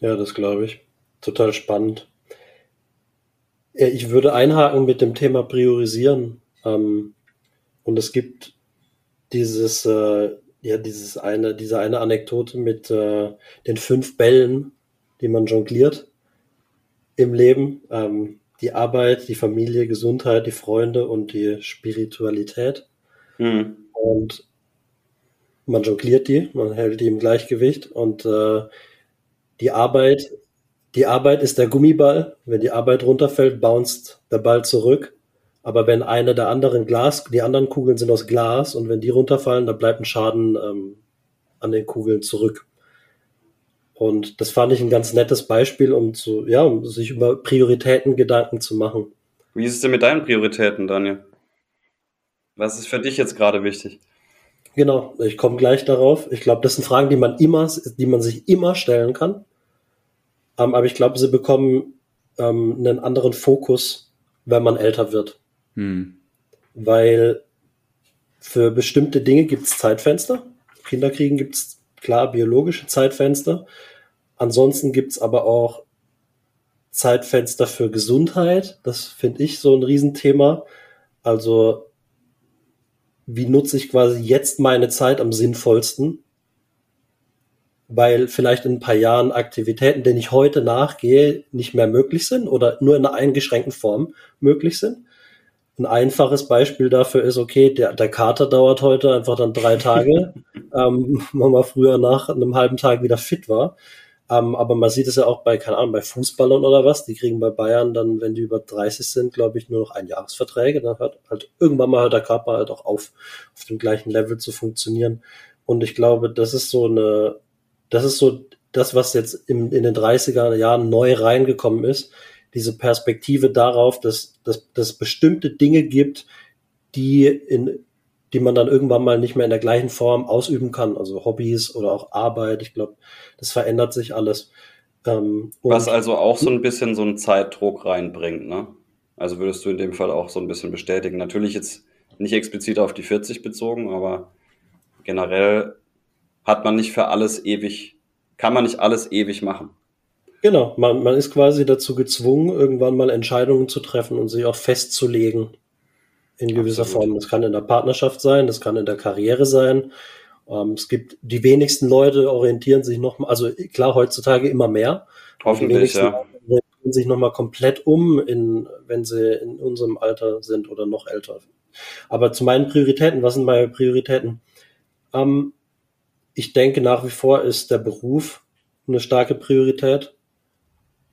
Ja, das glaube ich. Total spannend. Ich würde einhaken mit dem Thema Priorisieren. Ähm, und es gibt dieses, äh, ja, dieses eine, diese eine Anekdote mit äh, den fünf Bällen, die man jongliert im Leben. Ähm, die Arbeit, die Familie, Gesundheit, die Freunde und die Spiritualität. Hm. Und man jongliert die, man hält die im Gleichgewicht und äh, die Arbeit, die Arbeit ist der Gummiball. Wenn die Arbeit runterfällt, bounced der Ball zurück. Aber wenn eine der anderen Glas, die anderen Kugeln sind aus Glas und wenn die runterfallen, dann bleibt ein Schaden ähm, an den Kugeln zurück. Und das fand ich ein ganz nettes Beispiel, um zu, ja, um sich über Prioritäten Gedanken zu machen. Wie ist es denn mit deinen Prioritäten, Daniel? Was ist für dich jetzt gerade wichtig? Genau, ich komme gleich darauf. Ich glaube, das sind Fragen, die man immer, die man sich immer stellen kann. Ähm, aber ich glaube, sie bekommen ähm, einen anderen Fokus, wenn man älter wird. Hm. Weil für bestimmte Dinge gibt es Zeitfenster. Kinderkriegen gibt es klar biologische Zeitfenster. Ansonsten gibt es aber auch Zeitfenster für Gesundheit. Das finde ich so ein Riesenthema. Also wie nutze ich quasi jetzt meine Zeit am sinnvollsten? Weil vielleicht in ein paar Jahren Aktivitäten, denen ich heute nachgehe, nicht mehr möglich sind oder nur in einer eingeschränkten Form möglich sind. Ein einfaches Beispiel dafür ist, okay, der, der Kater dauert heute einfach dann drei Tage, ähm, wenn man früher nach einem halben Tag wieder fit war. Ähm, aber man sieht es ja auch bei, keine Ahnung, bei Fußballern oder was, die kriegen bei Bayern dann, wenn die über 30 sind, glaube ich, nur noch Einjahresverträge. Dann hört halt irgendwann mal hört der Körper halt auch auf, auf dem gleichen Level zu funktionieren. Und ich glaube, das ist so eine, das ist so das, was jetzt im, in den 30er Jahren neu reingekommen ist, diese Perspektive darauf, dass, dass, dass es bestimmte Dinge gibt, die in, die man dann irgendwann mal nicht mehr in der gleichen Form ausüben kann, also Hobbys oder auch Arbeit. Ich glaube, das verändert sich alles. Ähm, Was also auch so ein bisschen so einen Zeitdruck reinbringt, ne? Also würdest du in dem Fall auch so ein bisschen bestätigen. Natürlich jetzt nicht explizit auf die 40 bezogen, aber generell hat man nicht für alles ewig, kann man nicht alles ewig machen. Genau, man, man ist quasi dazu gezwungen, irgendwann mal Entscheidungen zu treffen und sich auch festzulegen in gewisser Absolut. Form. Das kann in der Partnerschaft sein, das kann in der Karriere sein. Ähm, es gibt die wenigsten Leute orientieren sich noch, mal- also klar heutzutage immer mehr. Die Hoffentlich, wenigsten ja. Leute orientieren sich noch mal komplett um, in, wenn sie in unserem Alter sind oder noch älter. Aber zu meinen Prioritäten, was sind meine Prioritäten? Ähm, ich denke nach wie vor ist der Beruf eine starke Priorität.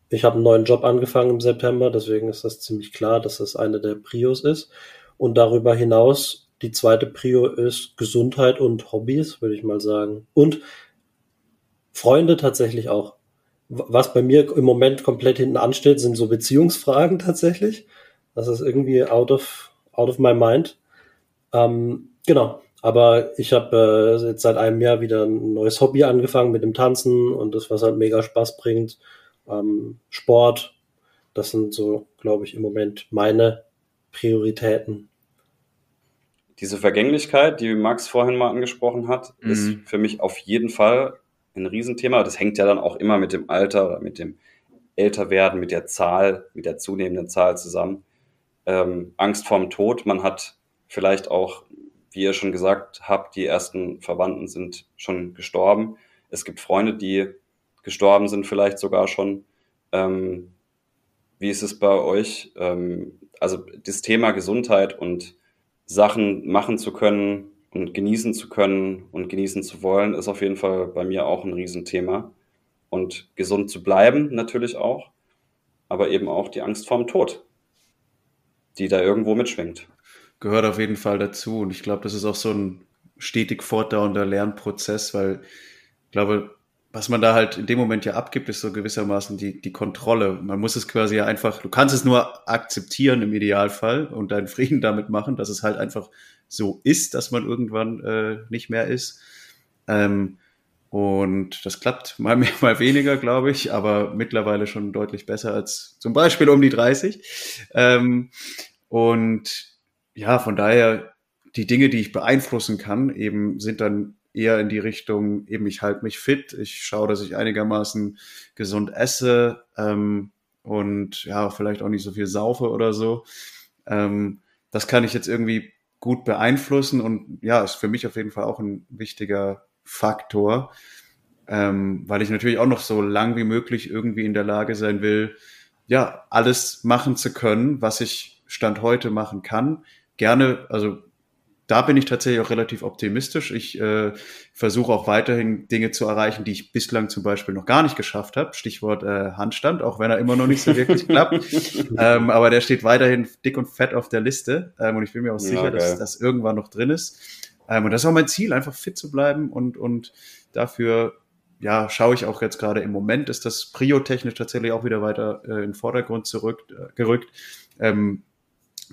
Ich habe einen neuen Job angefangen im September, deswegen ist das ziemlich klar, dass das eine der Prios ist. Und darüber hinaus, die zweite Prio ist Gesundheit und Hobbys, würde ich mal sagen. Und Freunde tatsächlich auch. Was bei mir im Moment komplett hinten ansteht, sind so Beziehungsfragen tatsächlich. Das ist irgendwie out of, out of my mind. Ähm, genau. Aber ich habe äh, jetzt seit einem Jahr wieder ein neues Hobby angefangen mit dem Tanzen und das, was halt mega Spaß bringt. Ähm, Sport. Das sind so, glaube ich, im Moment meine Prioritäten. diese Vergänglichkeit, die Max vorhin mal angesprochen hat, Mhm. ist für mich auf jeden Fall ein Riesenthema. Das hängt ja dann auch immer mit dem Alter oder mit dem Älterwerden, mit der Zahl, mit der zunehmenden Zahl zusammen. Ähm, Angst vorm Tod. Man hat vielleicht auch, wie ihr schon gesagt habt, die ersten Verwandten sind schon gestorben. Es gibt Freunde, die gestorben sind, vielleicht sogar schon. Ähm, wie ist es bei euch? Ähm, also das Thema Gesundheit und Sachen machen zu können und genießen zu können und genießen zu wollen, ist auf jeden Fall bei mir auch ein Riesenthema. Und gesund zu bleiben natürlich auch, aber eben auch die Angst vorm Tod, die da irgendwo mitschwingt. gehört auf jeden Fall dazu. Und ich glaube, das ist auch so ein stetig fortdauernder Lernprozess, weil ich glaube, was man da halt in dem Moment ja abgibt, ist so gewissermaßen die, die Kontrolle. Man muss es quasi ja einfach, du kannst es nur akzeptieren im Idealfall und deinen Frieden damit machen, dass es halt einfach so ist, dass man irgendwann äh, nicht mehr ist. Ähm, und das klappt mal mehr, mal weniger, glaube ich, aber mittlerweile schon deutlich besser als zum Beispiel um die 30. Ähm, und ja, von daher, die Dinge, die ich beeinflussen kann, eben sind dann eher in die Richtung, eben ich halte mich fit, ich schaue, dass ich einigermaßen gesund esse ähm, und ja, vielleicht auch nicht so viel saufe oder so. Ähm, das kann ich jetzt irgendwie gut beeinflussen und ja, ist für mich auf jeden Fall auch ein wichtiger Faktor, ähm, weil ich natürlich auch noch so lang wie möglich irgendwie in der Lage sein will, ja, alles machen zu können, was ich Stand heute machen kann. Gerne, also da bin ich tatsächlich auch relativ optimistisch. Ich äh, versuche auch weiterhin Dinge zu erreichen, die ich bislang zum Beispiel noch gar nicht geschafft habe. Stichwort äh, Handstand, auch wenn er immer noch nicht so wirklich klappt. Ähm, aber der steht weiterhin dick und fett auf der Liste. Ähm, und ich bin mir auch Ja, sicher, dass geil. das irgendwann noch drin ist. Ähm, und das ist auch mein Ziel, einfach fit zu bleiben und, und dafür ja, schaue ich auch jetzt gerade im Moment, ist das Prio-technisch tatsächlich auch wieder weiter äh, in den Vordergrund zurück, äh, gerückt. Ähm,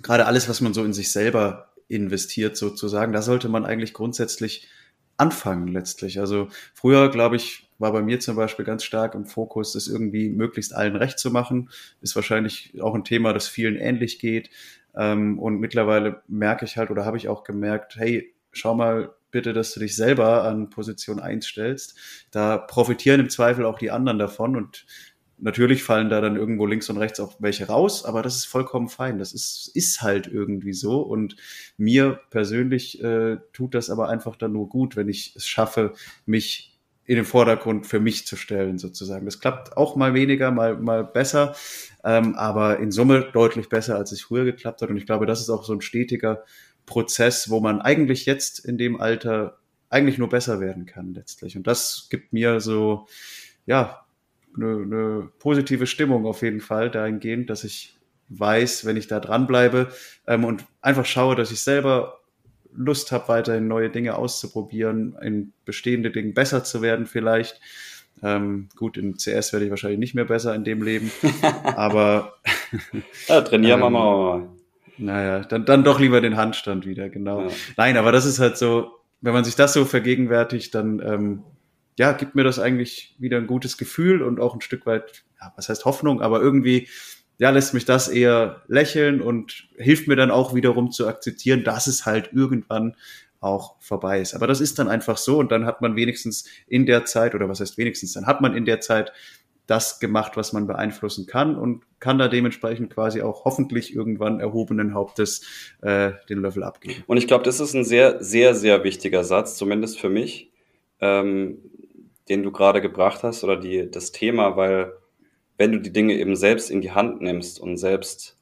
gerade alles, was man so in sich selber investiert, sozusagen, da sollte man eigentlich grundsätzlich anfangen letztlich. Also früher, glaube ich, war bei mir zum Beispiel ganz stark im Fokus, das irgendwie möglichst allen recht zu machen. Ist wahrscheinlich auch ein Thema, das vielen ähnlich geht. Ähm, und mittlerweile merke ich halt oder habe ich auch gemerkt, hey, schau mal bitte, dass du dich selber an Position 1 stellst. Da profitieren im Zweifel auch die anderen davon und natürlich fallen da dann irgendwo links und rechts auch welche raus, aber das ist vollkommen fein. Das ist, ist halt irgendwie so. Und mir persönlich äh, tut das aber einfach dann nur gut, wenn ich es schaffe, mich in den Vordergrund für mich zu stellen, sozusagen. Das klappt auch mal weniger, mal, mal besser, ähm, aber in Summe deutlich besser, als es früher geklappt hat. Und ich glaube, das ist auch so ein stetiger Prozess, wo man eigentlich jetzt in dem Alter eigentlich nur besser werden kann letztlich. Und das gibt mir so, ja, eine, eine positive Stimmung auf jeden Fall dahingehend, dass ich weiß, wenn ich da dranbleibe ähm, und einfach schaue, dass ich selber Lust habe, weiterhin neue Dinge auszuprobieren, in bestehende Dingen besser zu werden vielleicht. Ähm, gut, in CS werde ich wahrscheinlich nicht mehr besser in dem Leben, aber Ja, trainieren wir Ähm, mal. naja, dann, dann doch lieber den Handstand wieder, genau. Ja. Nein, aber das ist halt so, wenn man sich das so vergegenwärtigt, dann ähm, ja, gibt mir das eigentlich wieder ein gutes Gefühl und auch ein Stück weit, ja, was heißt Hoffnung, aber irgendwie, ja, lässt mich das eher lächeln und hilft mir dann auch wiederum zu akzeptieren, dass es halt irgendwann auch vorbei ist. Aber das ist dann einfach so und dann hat man wenigstens in der Zeit, oder was heißt wenigstens, dann hat man in der Zeit das gemacht, was man beeinflussen kann und kann da dementsprechend quasi auch hoffentlich irgendwann erhobenen Hauptes äh, den Löffel abgeben. Und ich glaube, das ist ein sehr, sehr, sehr wichtiger Satz, zumindest für mich, ähm, den du gerade gebracht hast oder die, das Thema, weil wenn du die Dinge eben selbst in die Hand nimmst und selbst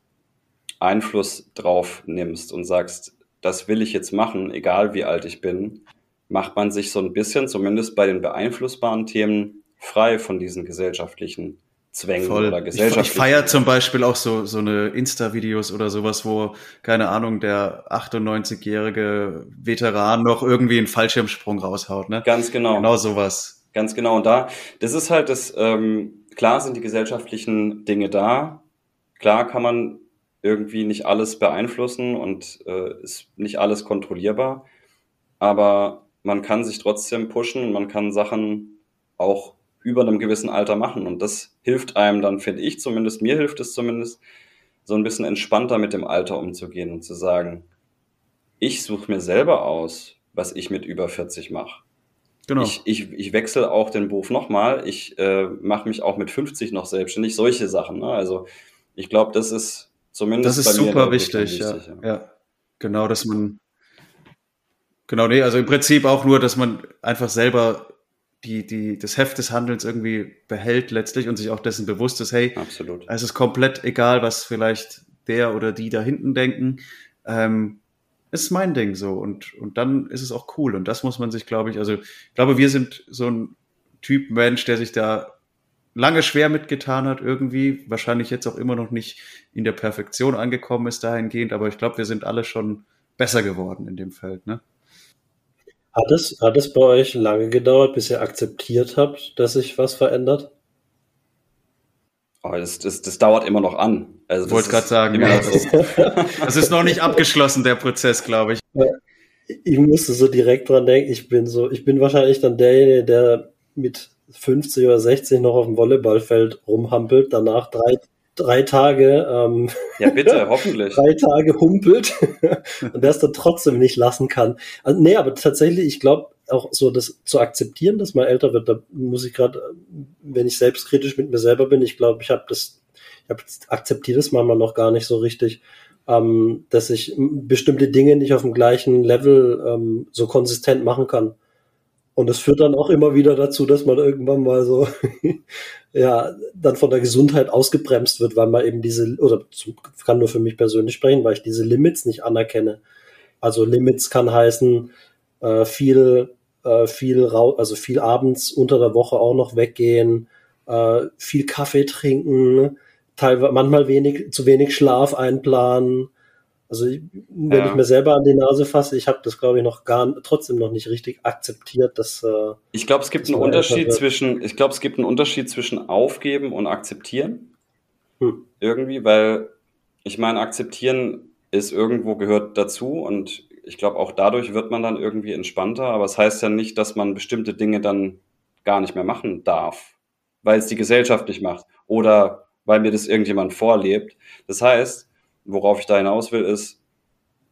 Einfluss drauf nimmst und sagst, das will ich jetzt machen, egal wie alt ich bin, macht man sich so ein bisschen, zumindest bei den beeinflussbaren Themen, frei von diesen gesellschaftlichen Zwängen oder Ich, ich gesellschaftlichen. feiere zum Beispiel auch so, so eine Insta-Videos oder sowas, wo, keine Ahnung, der 98-jährige Veteran noch irgendwie einen Fallschirmsprung raushaut, ne? Ganz genau. Genau sowas. Ganz genau. Und da, das ist halt das, ähm, klar sind die gesellschaftlichen Dinge da. Klar kann man irgendwie nicht alles beeinflussen und äh, ist nicht alles kontrollierbar. Aber man kann sich trotzdem pushen man kann Sachen auch über einem gewissen Alter machen. Und das hilft einem dann, finde ich zumindest, mir hilft es zumindest, so ein bisschen entspannter mit dem Alter umzugehen und zu sagen, ich suche mir selber aus, was ich mit über 40 mache. Genau. Ich, ich, ich wechsle auch den Beruf nochmal. Ich äh, mache mich auch mit 50 noch selbstständig. Solche Sachen. Ne? Also ich glaube, das ist zumindest. Das ist super wichtig, wichtig ja. ja. ja. Genau, dass man. Genau, nee, also im Prinzip auch nur, dass man einfach selber die, die, das Heft des Handelns irgendwie behält letztlich und sich auch dessen bewusst ist, hey, Absolut. es ist komplett egal, was vielleicht der oder die da hinten denken. Ähm, ist mein Ding so und, und dann ist es auch cool und das muss man sich, glaube ich, also ich glaube, wir sind so ein Typ Mensch, der sich da lange schwer mitgetan hat irgendwie, wahrscheinlich jetzt auch immer noch nicht in der Perfektion angekommen ist dahingehend, aber ich glaube, wir sind alle schon besser geworden in dem Feld, ne? Hat es, hat es bei euch lange gedauert, bis ihr akzeptiert habt, dass sich was verändert? Oh, das, das, das dauert immer noch an. Also Wollte gerade sagen, ja, das, das, ist noch nicht abgeschlossen, der Prozess, glaube ich. Ich musste so direkt dran denken, ich bin so, ich bin wahrscheinlich dann derjenige, der mit 50 oder 60 noch auf dem Volleyballfeld rumhampelt, danach drei, drei Tage. Ähm, ja, bitte, hoffentlich. drei Tage humpelt und der es dann trotzdem nicht lassen kann. Also, nee, aber tatsächlich, ich glaube, auch so das zu akzeptieren, dass man älter wird, da muss ich gerade, wenn ich selbstkritisch mit mir selber bin, ich glaube, ich habe das, ich habe akzeptiert das manchmal noch gar nicht so richtig, ähm, dass ich bestimmte Dinge nicht auf dem gleichen Level ähm, so konsistent machen kann. Und das führt dann auch immer wieder dazu, dass man irgendwann mal so, ja, dann von der Gesundheit ausgebremst wird, weil man eben diese, oder kann nur für mich persönlich sprechen, weil ich diese Limits nicht anerkenne. Also Limits kann heißen, äh, viel, äh, viel, also viel abends unter der Woche auch noch weggehen, äh, viel Kaffee trinken, teilweise manchmal wenig, zu wenig Schlaf einplanen, also wenn ja. ich mir selber an die Nase fasse, ich habe das glaube ich noch gar trotzdem noch nicht richtig akzeptiert, dass äh, ich glaube es gibt einen Unterschied zwischen ich glaube es gibt einen Unterschied zwischen aufgeben und akzeptieren hm. irgendwie, weil ich meine akzeptieren ist irgendwo gehört dazu und ich glaube auch dadurch wird man dann irgendwie entspannter, aber es das heißt ja nicht, dass man bestimmte Dinge dann gar nicht mehr machen darf, weil es die Gesellschaft nicht macht oder weil mir das irgendjemand vorlebt. Das heißt worauf ich da hinaus will, ist,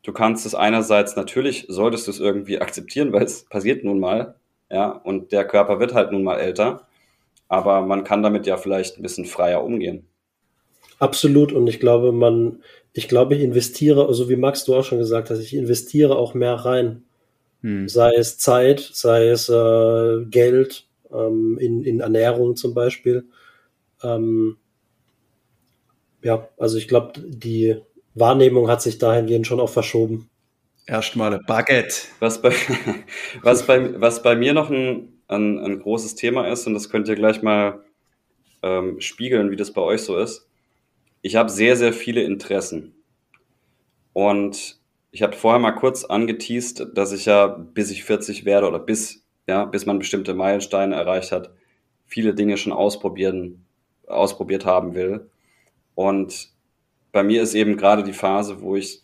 du kannst es einerseits natürlich, solltest du es irgendwie akzeptieren, weil es passiert nun mal, ja, und der Körper wird halt nun mal älter, aber man kann damit ja vielleicht ein bisschen freier umgehen. Absolut, und ich glaube, man, ich glaube, ich investiere, also wie Max du auch schon gesagt hast, ich investiere auch mehr rein. Hm. Sei es Zeit, sei es äh, Geld, ähm, in, in Ernährung zum Beispiel. Ähm, ja, also ich glaube, die Wahrnehmung hat sich dahingehend schon auch verschoben. Erstmal Baguette. Was bei, was bei, was bei mir noch ein, ein, ein großes Thema ist, und das könnt ihr gleich mal ähm, spiegeln, wie das bei euch so ist. Ich habe sehr, sehr viele Interessen. Und ich habe vorher mal kurz angeteased, dass ich ja, bis ich 40 werde oder bis, ja, bis man bestimmte Meilensteine erreicht hat, viele Dinge schon ausprobieren, ausprobiert haben will. Und bei mir ist eben gerade die Phase, wo ich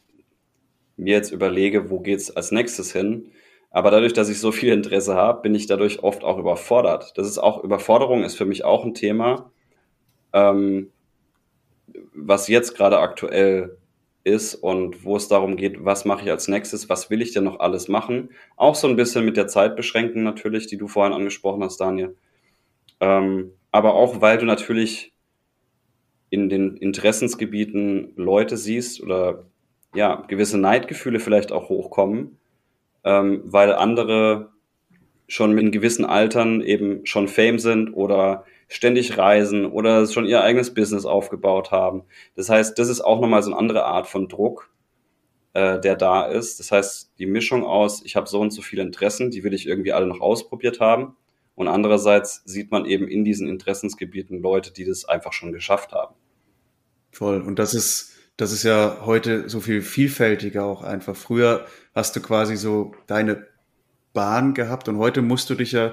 mir jetzt überlege, wo geht's als nächstes hin. Aber dadurch, dass ich so viel Interesse habe, bin ich dadurch oft auch überfordert. Das ist auch, Überforderung ist für mich auch ein Thema, ähm, was jetzt gerade aktuell ist und wo es darum geht, was mache ich als nächstes, was will ich denn noch alles machen. Auch so ein bisschen mit der Zeitbeschränkung natürlich, die du vorhin angesprochen hast, Daniel. Ähm, aber auch, weil du natürlich in den Interessensgebieten Leute siehst oder ja, gewisse Neidgefühle vielleicht auch hochkommen, ähm, weil andere schon mit gewissen Altern eben schon Fame sind oder ständig reisen oder schon ihr eigenes Business aufgebaut haben. Das heißt, das ist auch nochmal so eine andere Art von Druck, äh, der da ist. Das heißt, die Mischung aus, ich habe so und so viele Interessen, die will ich irgendwie alle noch ausprobiert haben. Und andererseits sieht man eben in diesen Interessensgebieten Leute, die das einfach schon geschafft haben. Voll. Und das ist, das ist ja heute so viel vielfältiger auch einfach. Früher hast du quasi so deine Bahn gehabt und heute musst du dich ja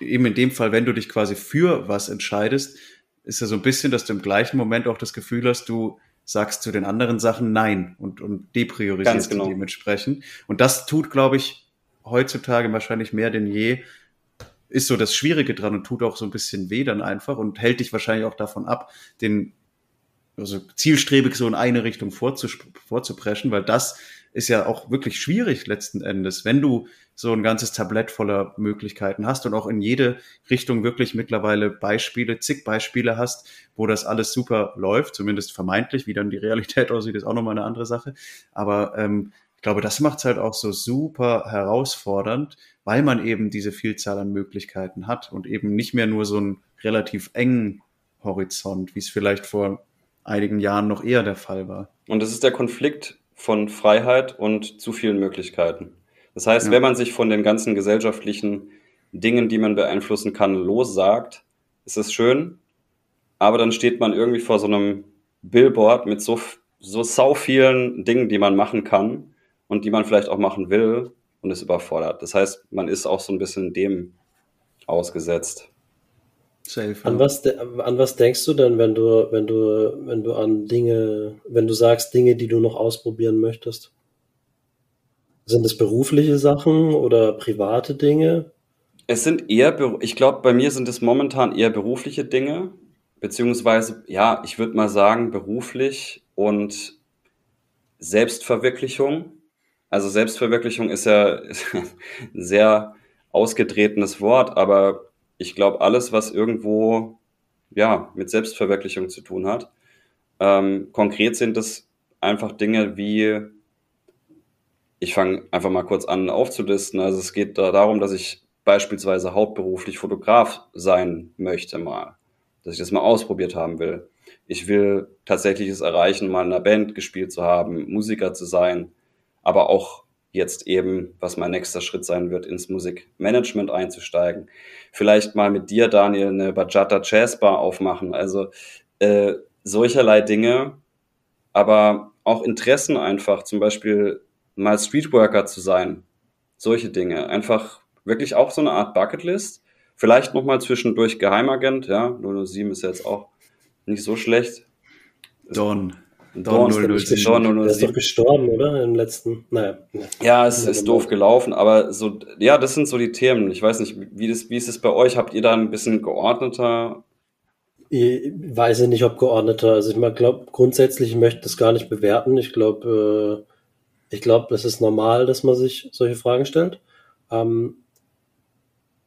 eben in dem Fall, wenn du dich quasi für was entscheidest, ist ja so ein bisschen, dass du im gleichen Moment auch das Gefühl hast, du sagst zu den anderen Sachen Nein und, und depriorisierst genau. dementsprechend. Und das tut, glaube ich, heutzutage wahrscheinlich mehr denn je, ist so das Schwierige dran und tut auch so ein bisschen weh dann einfach und hält dich wahrscheinlich auch davon ab, den also zielstrebig so in eine Richtung vorzupreschen, weil das ist ja auch wirklich schwierig letzten Endes, wenn du so ein ganzes Tablett voller Möglichkeiten hast und auch in jede Richtung wirklich mittlerweile Beispiele, zig Beispiele hast, wo das alles super läuft, zumindest vermeintlich, wie dann die Realität aussieht, ist auch nochmal eine andere Sache. Aber ähm, ich glaube, das macht es halt auch so super herausfordernd, weil man eben diese Vielzahl an Möglichkeiten hat und eben nicht mehr nur so einen relativ engen Horizont, wie es vielleicht vor einigen Jahren noch eher der Fall war. Und das ist der Konflikt von Freiheit und zu vielen Möglichkeiten. Das heißt, ja. wenn man sich von den ganzen gesellschaftlichen Dingen, die man beeinflussen kann, lossagt, ist es schön, aber dann steht man irgendwie vor so einem Billboard mit so, so sau vielen Dingen, die man machen kann und die man vielleicht auch machen will und ist überfordert. Das heißt, man ist auch so ein bisschen dem ausgesetzt. Safe, ja. an, was an was denkst du denn, wenn du, wenn du, wenn du an Dinge, wenn du sagst, Dinge, die du noch ausprobieren möchtest? Sind es berufliche Sachen oder private Dinge? Es sind eher, ich glaube, bei mir sind es momentan eher berufliche Dinge, beziehungsweise, ja, ich würde mal sagen, beruflich und Selbstverwirklichung. Also Selbstverwirklichung ist ja ein sehr ausgetretenes Wort, aber ich glaube, alles, was irgendwo ja mit Selbstverwirklichung zu tun hat, ähm, konkret sind es einfach Dinge wie, ich fange einfach mal kurz an aufzulisten. Also es geht da darum, dass ich beispielsweise hauptberuflich Fotograf sein möchte mal, dass ich das mal ausprobiert haben will. Ich will tatsächlich es erreichen, mal in einer Band gespielt zu haben, Musiker zu sein, aber auch jetzt eben, was mein nächster Schritt sein wird, ins Musikmanagement einzusteigen. Vielleicht mal mit dir, Daniel, eine Bachata Jazz Bar aufmachen. Also äh, solcherlei Dinge, aber auch Interessen einfach, zum Beispiel mal Streetworker zu sein. Solche Dinge. Einfach wirklich auch so eine Art Bucketlist. Vielleicht nochmal zwischendurch Geheimagent, ja. 007 ist jetzt auch nicht so schlecht. Don. Dorn 007. Dorn 007. Der ist doch gestorben, oder? Im letzten. Naja. Ja, es ist doof gelaufen, aber so, ja, das sind so die Themen. Ich weiß nicht, wie, das, wie ist es bei euch? Habt ihr da ein bisschen geordneter? Ich weiß nicht, ob geordneter. Also ich glaube, grundsätzlich ich möchte das gar nicht bewerten. Ich glaube, äh, ich glaube, es ist normal, dass man sich solche Fragen stellt. Ähm,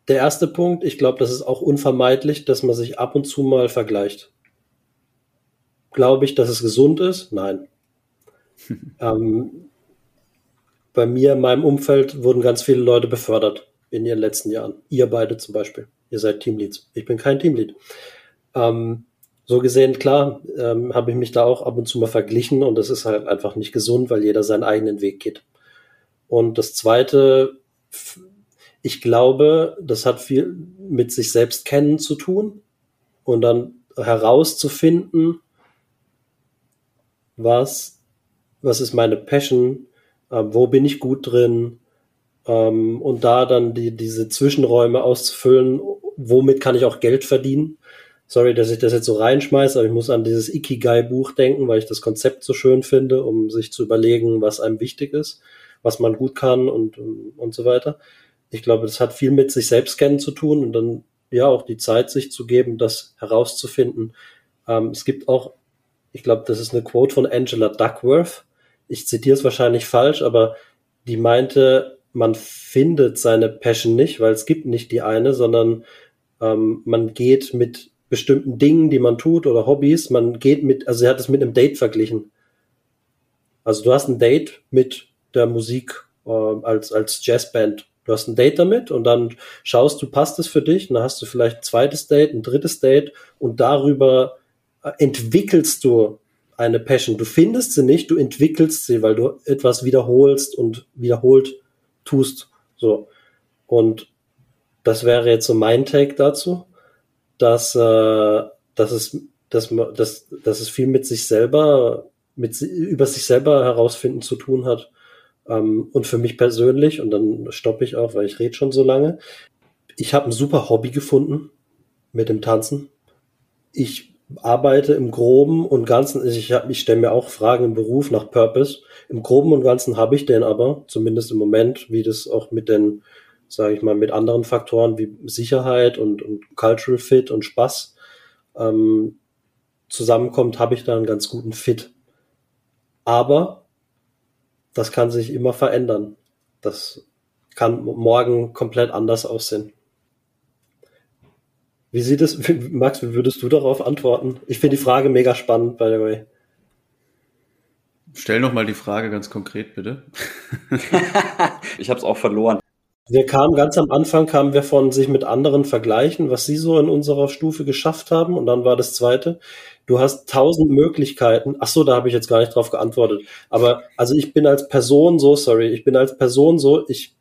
der erste Punkt, ich glaube, das ist auch unvermeidlich, dass man sich ab und zu mal vergleicht glaube ich, dass es gesund ist? Nein. ähm, bei mir in meinem Umfeld wurden ganz viele Leute befördert in ihren letzten Jahren. Ihr beide zum Beispiel. Ihr seid Teamleads. Ich bin kein Teamlead. Ähm, so gesehen, klar, ähm, habe ich mich da auch ab und zu mal verglichen und das ist halt einfach nicht gesund, weil jeder seinen eigenen Weg geht. Und das Zweite, ich glaube, das hat viel mit sich selbst kennen zu tun und dann herauszufinden, was, was ist meine Passion, äh, wo bin ich gut drin ähm, und da dann die, diese Zwischenräume auszufüllen, womit kann ich auch Geld verdienen. Sorry, dass ich das jetzt so reinschmeiße, aber ich muss an dieses Ikigai-Buch denken, weil ich das Konzept so schön finde, um sich zu überlegen, was einem wichtig ist, was man gut kann und, und, so weiter. Ich glaube, das hat viel mit sich selbst kennen zu tun und dann ja auch die Zeit, sich zu geben, das herauszufinden. Ähm, es gibt auch ich glaube, das ist eine Quote von Angela Duckworth. Ich zitiere es wahrscheinlich falsch, aber die meinte, man findet seine Passion nicht, weil es gibt nicht die eine, sondern ähm, man geht mit bestimmten Dingen, die man tut oder Hobbys, man geht mit, also sie hat es mit einem Date verglichen. Also du hast ein Date mit der Musik äh, als, als Jazzband. Du hast ein Date damit und dann schaust du, passt es für dich? Und dann hast du vielleicht ein zweites Date, ein drittes Date und darüber entwickelst du eine Passion. Du findest sie nicht, du entwickelst sie, weil du etwas wiederholst und wiederholt tust. So. Und das wäre jetzt so mein Take dazu, dass, äh, dass, es, dass, dass, dass es viel mit sich selber, mit, über sich selber herausfinden zu tun hat. Ähm, und für mich persönlich, und dann stoppe ich auch, weil ich rede schon so lange, ich habe ein super Hobby gefunden mit dem Tanzen. Ich arbeite im Groben und Ganzen, ich, ich stelle mir auch Fragen im Beruf nach Purpose. Im Groben und Ganzen habe ich den aber, zumindest im Moment, wie das auch mit den, sage ich mal, mit anderen Faktoren wie Sicherheit und, und Cultural Fit und Spaß ähm, zusammenkommt, habe ich da einen ganz guten Fit. Aber das kann sich immer verändern. Das kann morgen komplett anders aussehen. Wie sieht es, Max, wie würdest du darauf antworten? Ich finde die Frage mega spannend, by the way. Stell noch mal die Frage ganz konkret, bitte. ich habe es auch verloren. Wir kamen ganz am Anfang, kamen wir von sich mit anderen vergleichen, was sie so in unserer Stufe geschafft haben. Und dann war das zweite. Du hast tausend Möglichkeiten. Ach so, da habe ich jetzt gar nicht drauf geantwortet. Aber also ich bin als Person so, sorry, ich bin als Person so, ich,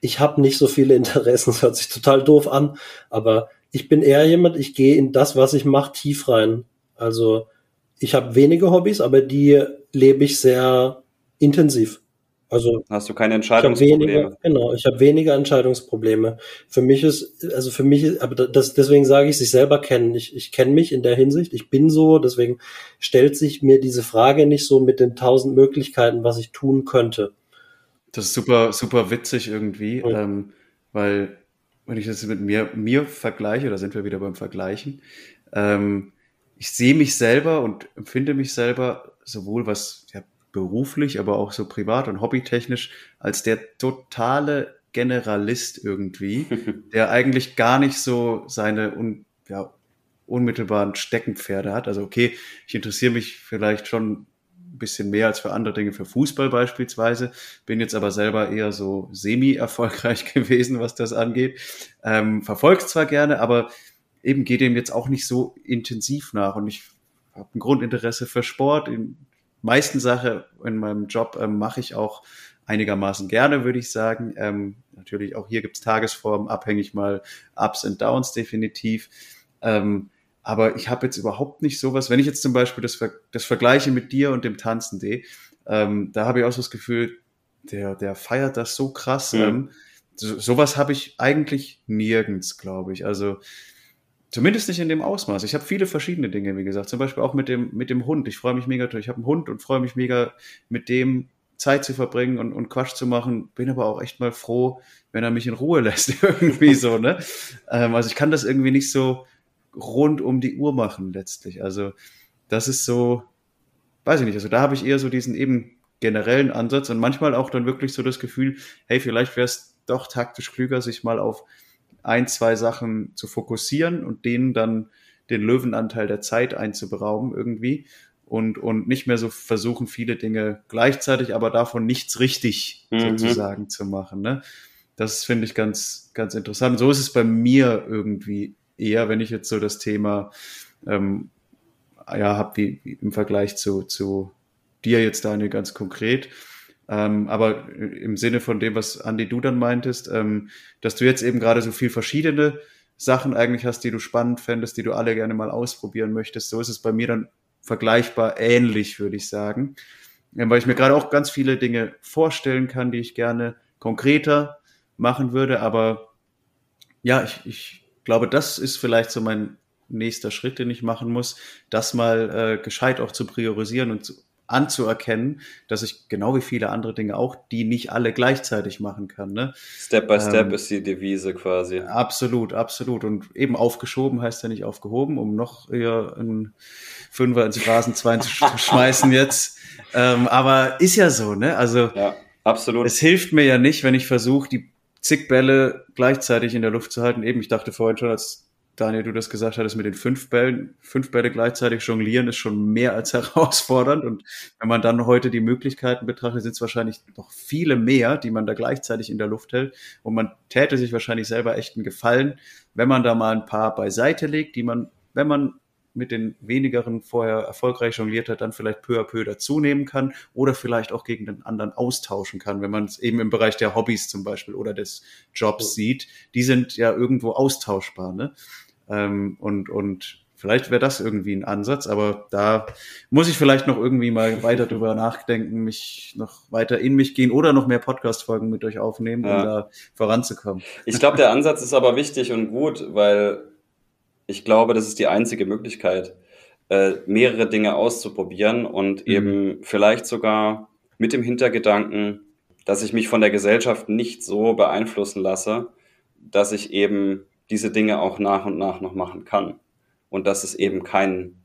ich habe nicht so viele Interessen. Das hört sich total doof an. Aber ich bin eher jemand, ich gehe in das, was ich mache, tief rein. Also ich habe wenige Hobbys, aber die lebe ich sehr intensiv. Also hast du keine Entscheidungsprobleme? Ich weniger, genau, ich habe weniger Entscheidungsprobleme. Für mich ist, also für mich, ist, aber das, deswegen sage ich, sich selber kennen. Ich, ich kenne mich in der Hinsicht. Ich bin so, deswegen stellt sich mir diese Frage nicht so mit den tausend Möglichkeiten, was ich tun könnte. Das ist super, super witzig irgendwie, mhm. ähm, weil wenn ich das mit mir, mir vergleiche, da sind wir wieder beim Vergleichen, ähm, ich sehe mich selber und empfinde mich selber sowohl was ja, beruflich, aber auch so privat und hobbytechnisch als der totale Generalist irgendwie, der eigentlich gar nicht so seine un, ja, unmittelbaren Steckenpferde hat. Also okay, ich interessiere mich vielleicht schon bisschen mehr als für andere Dinge, für Fußball beispielsweise, bin jetzt aber selber eher so semi-erfolgreich gewesen, was das angeht. Ähm, verfolgt zwar gerne, aber eben geht dem jetzt auch nicht so intensiv nach und ich habe ein Grundinteresse für Sport. In meisten Sachen in meinem Job ähm, mache ich auch einigermaßen gerne, würde ich sagen. Ähm, natürlich auch hier gibt's Tagesformen, abhängig mal Ups und Downs definitiv. Ähm, aber ich habe jetzt überhaupt nicht sowas, wenn ich jetzt zum Beispiel das, das vergleiche mit dir und dem Tanzen D, ähm, da habe ich auch so das Gefühl, der, der feiert das so krass. Mhm. Ähm, so, sowas habe ich eigentlich nirgends, glaube ich. Also Zumindest nicht in dem Ausmaß. Ich habe viele verschiedene Dinge, wie gesagt. Zum Beispiel auch mit dem, mit dem Hund. Ich freue mich mega, ich habe einen Hund und freue mich mega, mit dem Zeit zu verbringen und, und Quatsch zu machen. Bin aber auch echt mal froh, wenn er mich in Ruhe lässt, irgendwie so, ne? Ähm, also ich kann das irgendwie nicht so rund um die Uhr machen, letztlich. Also das ist so, weiß ich nicht. Also da habe ich eher so diesen eben generellen Ansatz und manchmal auch dann wirklich so das Gefühl, hey, vielleicht wäre es doch taktisch klüger, sich mal auf ein, zwei Sachen zu fokussieren und denen dann den Löwenanteil der Zeit einzuberauben irgendwie und, und nicht mehr so versuchen, viele Dinge gleichzeitig, aber davon nichts richtig mhm. sozusagen zu machen. Ne? Das finde ich ganz, ganz interessant. So ist es bei mir irgendwie eher, wenn ich jetzt so das Thema ähm, ja, habe, wie, wie im Vergleich zu, zu dir jetzt, Daniel, ganz konkret. Ähm, aber im Sinne von dem, was Andi du dann meintest, ähm, dass du jetzt eben gerade so viel verschiedene Sachen eigentlich hast, die du spannend fändest, die du alle gerne mal ausprobieren möchtest, so ist es bei mir dann vergleichbar ähnlich, würde ich sagen. Ja, weil ich mir gerade auch ganz viele Dinge vorstellen kann, die ich gerne konkreter machen würde. Aber ja, ich, ich glaube, das ist vielleicht so mein nächster Schritt, den ich machen muss, das mal äh, gescheit auch zu priorisieren und zu, anzuerkennen, dass ich genau wie viele andere Dinge auch, die nicht alle gleichzeitig machen kann. Ne? Step by Step ähm, ist die Devise quasi. Absolut, absolut. Und eben aufgeschoben heißt ja nicht aufgehoben, um noch eher ein Fünfer ins Phasenzwein zu schmeißen jetzt. Ähm, aber ist ja so, ne? Also ja, absolut. Es hilft mir ja nicht, wenn ich versuche, die zig Bälle gleichzeitig in der Luft zu halten. Eben, ich dachte vorhin schon, als Daniel, du das gesagt hattest mit den fünf Bällen, fünf Bälle gleichzeitig jonglieren ist schon mehr als herausfordernd. Und wenn man dann heute die Möglichkeiten betrachtet, sind es wahrscheinlich noch viele mehr, die man da gleichzeitig in der Luft hält. Und man täte sich wahrscheinlich selber echt einen Gefallen, wenn man da mal ein paar beiseite legt, die man, wenn man mit den wenigeren vorher erfolgreich jongliert hat, dann vielleicht peu à peu dazunehmen kann oder vielleicht auch gegen den anderen austauschen kann, wenn man es eben im Bereich der Hobbys zum Beispiel oder des Jobs sieht. Die sind ja irgendwo austauschbar. Ne? Ähm, und, und vielleicht wäre das irgendwie ein Ansatz, aber da muss ich vielleicht noch irgendwie mal weiter drüber nachdenken, mich noch weiter in mich gehen oder noch mehr Podcast-Folgen mit euch aufnehmen, um da voranzukommen. Ich glaube, der Ansatz ist aber wichtig und gut, weil ich glaube, das ist die einzige Möglichkeit, äh, mehrere Dinge auszuprobieren und mhm. eben vielleicht sogar mit dem Hintergedanken, dass ich mich von der Gesellschaft nicht so beeinflussen lasse, dass ich eben diese Dinge auch nach und nach noch machen kann. Und dass es eben kein,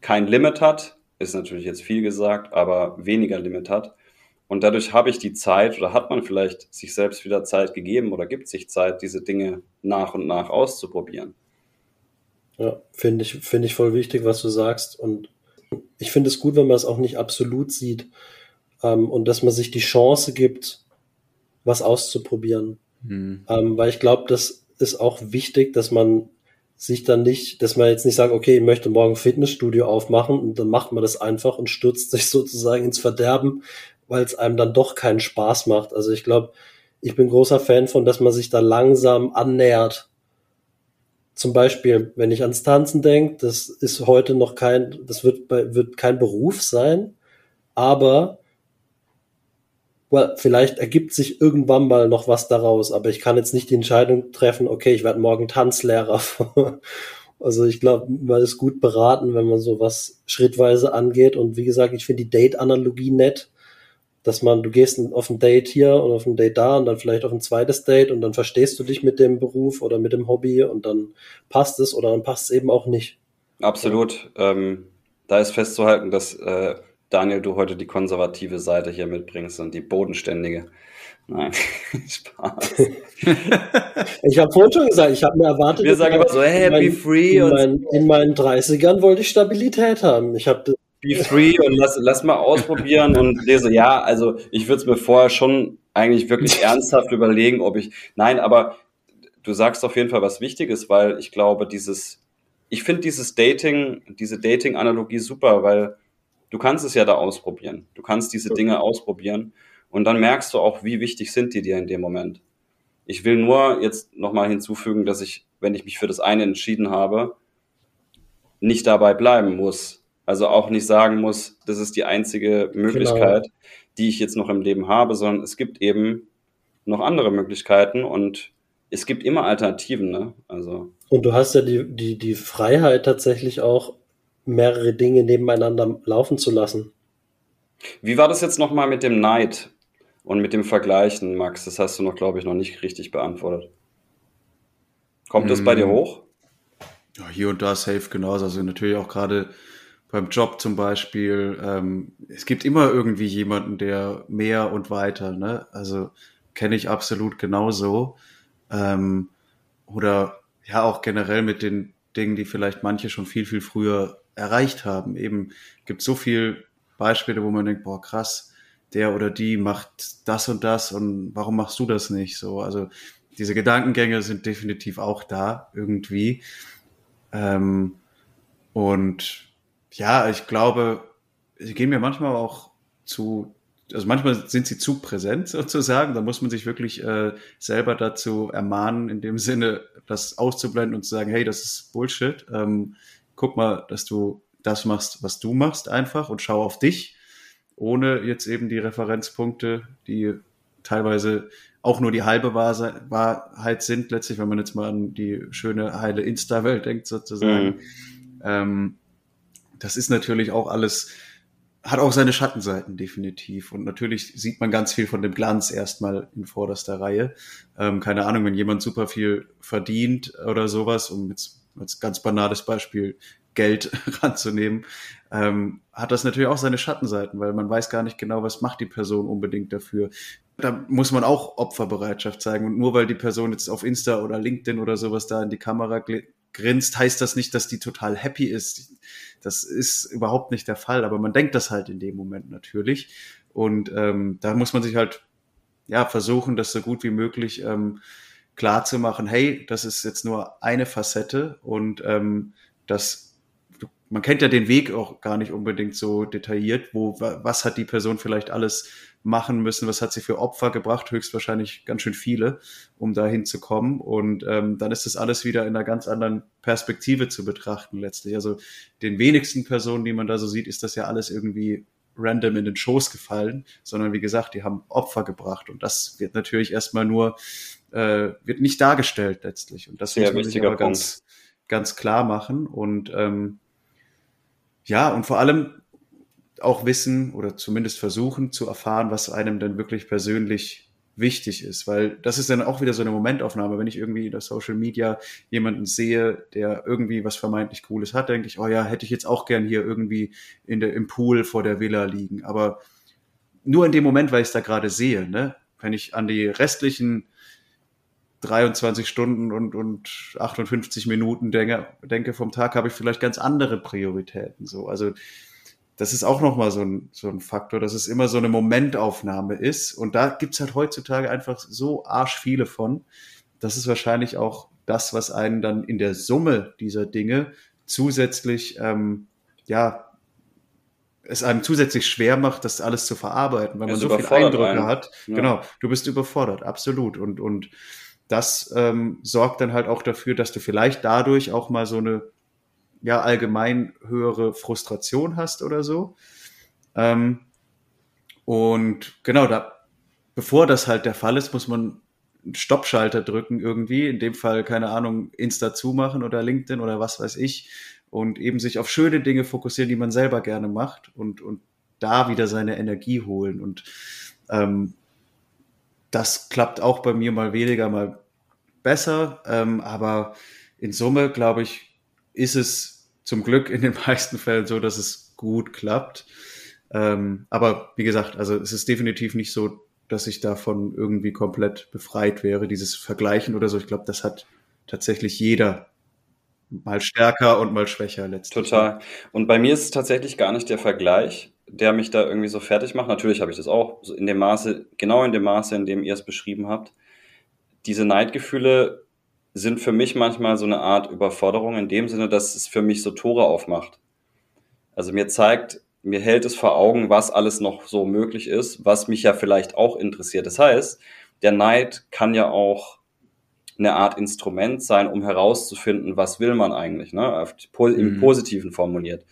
kein Limit hat, ist natürlich jetzt viel gesagt, aber weniger Limit hat. Und dadurch habe ich die Zeit oder hat man vielleicht sich selbst wieder Zeit gegeben oder gibt sich Zeit, diese Dinge nach und nach auszuprobieren. Ja, finde ich, finde ich voll wichtig, was du sagst. Und ich finde es gut, wenn man es auch nicht absolut sieht ähm, und dass man sich die Chance gibt, was auszuprobieren. Hm. Ähm, weil ich glaube, das ist auch wichtig, dass man sich dann nicht, dass man jetzt nicht sagt, okay, ich möchte morgen ein Fitnessstudio aufmachen und dann macht man das einfach und stürzt sich sozusagen ins Verderben, weil es einem dann doch keinen Spaß macht. Also ich glaube, ich bin großer Fan von, dass man sich da langsam annähert. Zum Beispiel, wenn ich ans Tanzen denke, das ist heute noch kein, das wird, wird kein Beruf sein, aber well, vielleicht ergibt sich irgendwann mal noch was daraus, aber ich kann jetzt nicht die Entscheidung treffen, okay, ich werde morgen Tanzlehrer. also ich glaube, man ist gut beraten, wenn man sowas schrittweise angeht. Und wie gesagt, ich finde die Date-Analogie nett, dass man, du gehst auf ein Date hier und auf ein Date da und dann vielleicht auf ein zweites Date und dann verstehst du dich mit dem Beruf oder mit dem Hobby und dann passt es oder dann passt es eben auch nicht. Absolut. Ähm, da ist festzuhalten, dass äh, Daniel, du heute die konservative Seite hier mitbringst und die bodenständige. Nein, Spaß. ich habe vorhin schon gesagt, ich habe mir erwartet. Wir sagen immer so, hey, mein, be free. In, mein, in meinen 30ern wollte ich Stabilität haben. Ich habe be free und lass, lass mal ausprobieren und lese, ja, also ich würde es mir vorher schon eigentlich wirklich ernsthaft überlegen, ob ich, nein, aber du sagst auf jeden Fall was Wichtiges, weil ich glaube, dieses, ich finde dieses Dating, diese Dating-Analogie super, weil du kannst es ja da ausprobieren. Du kannst diese Dinge ausprobieren und dann merkst du auch, wie wichtig sind die dir in dem Moment. Ich will nur jetzt nochmal hinzufügen, dass ich, wenn ich mich für das eine entschieden habe, nicht dabei bleiben muss. Also auch nicht sagen muss, das ist die einzige Möglichkeit, genau. die ich jetzt noch im Leben habe, sondern es gibt eben noch andere Möglichkeiten und es gibt immer Alternativen, ne? Also. Und du hast ja die, die, die Freiheit tatsächlich auch mehrere Dinge nebeneinander laufen zu lassen. Wie war das jetzt nochmal mit dem Neid und mit dem Vergleichen, Max? Das hast du noch, glaube ich, noch nicht richtig beantwortet. Kommt das bei dir mm. hoch? Ja, hier und da safe genauso. Also natürlich auch gerade beim Job zum Beispiel. Ähm, es gibt immer irgendwie jemanden, der mehr und weiter, ne? Also kenne ich absolut genauso. Ähm, oder ja, auch generell mit den Dingen, die vielleicht manche schon viel, viel früher erreicht haben. Eben gibt so viel Beispiele, wo man denkt, boah, krass, der oder die macht das und das und warum machst du das nicht? So, also diese Gedankengänge sind definitiv auch da irgendwie. Ähm, und ja, ich glaube, sie gehen mir manchmal auch zu, also manchmal sind sie zu präsent sozusagen. Da muss man sich wirklich äh, selber dazu ermahnen, in dem Sinne, das auszublenden und zu sagen, hey, das ist Bullshit. Ähm, guck mal, dass du das machst, was du machst einfach und schau auf dich, ohne jetzt eben die Referenzpunkte, die teilweise auch nur die halbe Wahrheit sind, letztlich, wenn man jetzt mal an die schöne, heile Insta-Welt denkt, sozusagen. Mhm. Ähm, das ist natürlich auch alles, hat auch seine Schattenseiten definitiv. Und natürlich sieht man ganz viel von dem Glanz erstmal in vorderster Reihe. Ähm, keine Ahnung, wenn jemand super viel verdient oder sowas, um jetzt als ganz banales Beispiel Geld ranzunehmen, ähm, hat das natürlich auch seine Schattenseiten, weil man weiß gar nicht genau, was macht die Person unbedingt dafür. Da muss man auch Opferbereitschaft zeigen. Und nur weil die Person jetzt auf Insta oder LinkedIn oder sowas da in die Kamera grinst, heißt das nicht, dass die total happy ist. Das ist überhaupt nicht der Fall, aber man denkt das halt in dem Moment natürlich. Und ähm, da muss man sich halt ja versuchen, das so gut wie möglich ähm, klar zu machen, hey, das ist jetzt nur eine Facette und ähm, das man kennt ja den Weg auch gar nicht unbedingt so detailliert, wo was hat die Person vielleicht alles machen müssen, was hat sie für Opfer gebracht, höchstwahrscheinlich ganz schön viele, um dahin zu kommen. Und ähm, dann ist das alles wieder in einer ganz anderen Perspektive zu betrachten letztlich. Also den wenigsten Personen, die man da so sieht, ist das ja alles irgendwie random in den Schoß gefallen, sondern wie gesagt, die haben Opfer gebracht. Und das wird natürlich erstmal nur äh, wird nicht dargestellt letztlich. Und das Sehr muss man sich aber ganz, ganz klar machen. Und ähm, ja, und vor allem auch wissen oder zumindest versuchen zu erfahren, was einem denn wirklich persönlich wichtig ist, weil das ist dann auch wieder so eine Momentaufnahme. Wenn ich irgendwie in der Social Media jemanden sehe, der irgendwie was vermeintlich Cooles hat, denke ich, oh ja, hätte ich jetzt auch gern hier irgendwie in der, im Pool vor der Villa liegen. Aber nur in dem Moment, weil ich es da gerade sehe. Ne? Wenn ich an die restlichen 23 Stunden und, und 58 Minuten denke, denke vom Tag, habe ich vielleicht ganz andere Prioritäten. So, also das ist auch nochmal so ein, so ein Faktor, dass es immer so eine Momentaufnahme ist. Und da gibt's halt heutzutage einfach so arsch viele von. Das ist wahrscheinlich auch das, was einen dann in der Summe dieser Dinge zusätzlich, ähm, ja, es einem zusätzlich schwer macht, das alles zu verarbeiten, weil man so viele Eindrücke einen. hat. Ja. Genau, du bist überfordert, absolut. Und, und das ähm, sorgt dann halt auch dafür, dass du vielleicht dadurch auch mal so eine ja allgemein höhere Frustration hast oder so. Ähm, und genau, da, bevor das halt der Fall ist, muss man einen Stoppschalter drücken irgendwie. In dem Fall, keine Ahnung, Insta zumachen oder LinkedIn oder was weiß ich. Und eben sich auf schöne Dinge fokussieren, die man selber gerne macht und, und da wieder seine Energie holen. Und ähm, das klappt auch bei mir mal weniger, mal besser. Ähm, aber in Summe, glaube ich, ist es zum Glück in den meisten Fällen so, dass es gut klappt. Ähm, aber wie gesagt, also es ist definitiv nicht so, dass ich davon irgendwie komplett befreit wäre, dieses Vergleichen oder so. Ich glaube, das hat tatsächlich jeder mal stärker und mal schwächer letztlich. Total. Und bei mir ist es tatsächlich gar nicht der Vergleich, der mich da irgendwie so fertig macht. Natürlich habe ich das auch in dem Maße, genau in dem Maße, in dem ihr es beschrieben habt diese Neidgefühle sind für mich manchmal so eine Art Überforderung in dem Sinne, dass es für mich so Tore aufmacht. Also mir zeigt, mir hält es vor Augen, was alles noch so möglich ist, was mich ja vielleicht auch interessiert. Das heißt, der Neid kann ja auch eine Art Instrument sein, um herauszufinden, was will man eigentlich, ne? Im mhm. Positiven formuliert.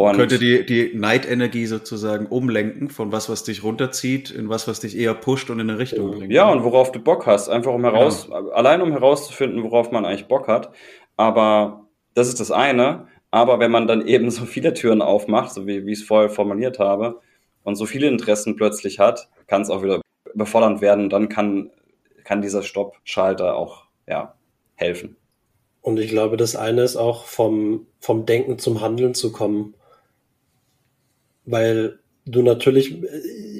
Und könnte die, die Neidenergie sozusagen umlenken von was, was dich runterzieht, in was, was dich eher pusht und in eine Richtung bringt. Ja, und worauf du Bock hast. Einfach um heraus, ja. allein um herauszufinden, worauf man eigentlich Bock hat. Aber das ist das eine. Aber wenn man dann eben so viele Türen aufmacht, so wie, wie ich es vorher formuliert habe, und so viele Interessen plötzlich hat, kann es auch wieder überfordernd werden. Dann kann, kann dieser Stoppschalter auch, ja, helfen. Und ich glaube, das eine ist auch vom, vom Denken zum Handeln zu kommen weil du natürlich,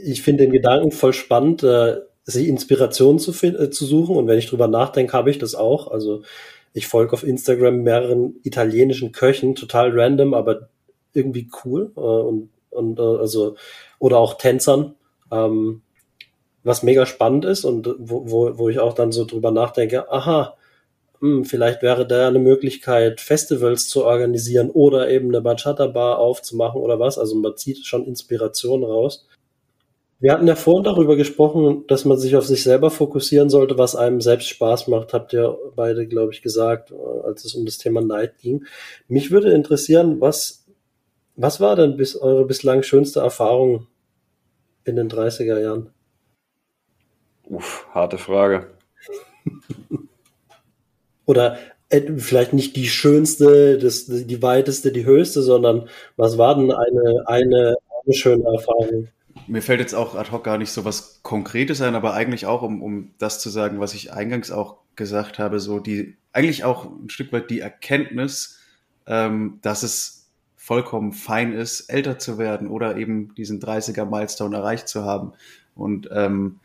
ich finde den Gedanken voll spannend, äh, sich Inspiration zu, äh, zu suchen. Und wenn ich drüber nachdenke, habe ich das auch. Also ich folge auf Instagram mehreren italienischen Köchen, total random, aber irgendwie cool. Äh, und, und äh, also, oder auch Tänzern, ähm, was mega spannend ist und wo, wo, wo ich auch dann so drüber nachdenke, aha, hm, vielleicht wäre da eine Möglichkeit, Festivals zu organisieren oder eben eine Bachata-Bar aufzumachen oder was. Also man zieht schon Inspiration raus. Wir hatten ja vorhin darüber gesprochen, dass man sich auf sich selber fokussieren sollte, was einem selbst Spaß macht, habt ihr beide, glaube ich, gesagt, äh, als es um das Thema Neid ging. Mich würde interessieren, was, was war denn bis eure bislang schönste Erfahrung in den 30er Jahren? Uff, harte Frage. oder äh, vielleicht nicht die schönste, das, die weiteste, die höchste, sondern was war denn eine, eine, eine schöne Erfahrung? Mir fällt jetzt auch ad hoc gar nicht so was Konkretes ein, aber eigentlich auch, um, um das zu sagen, was ich eingangs auch gesagt habe, so die, eigentlich auch ein Stück weit die Erkenntnis, ähm, dass es vollkommen fein ist, älter zu werden oder eben diesen 30er-Milestone erreicht zu haben. Und ähm,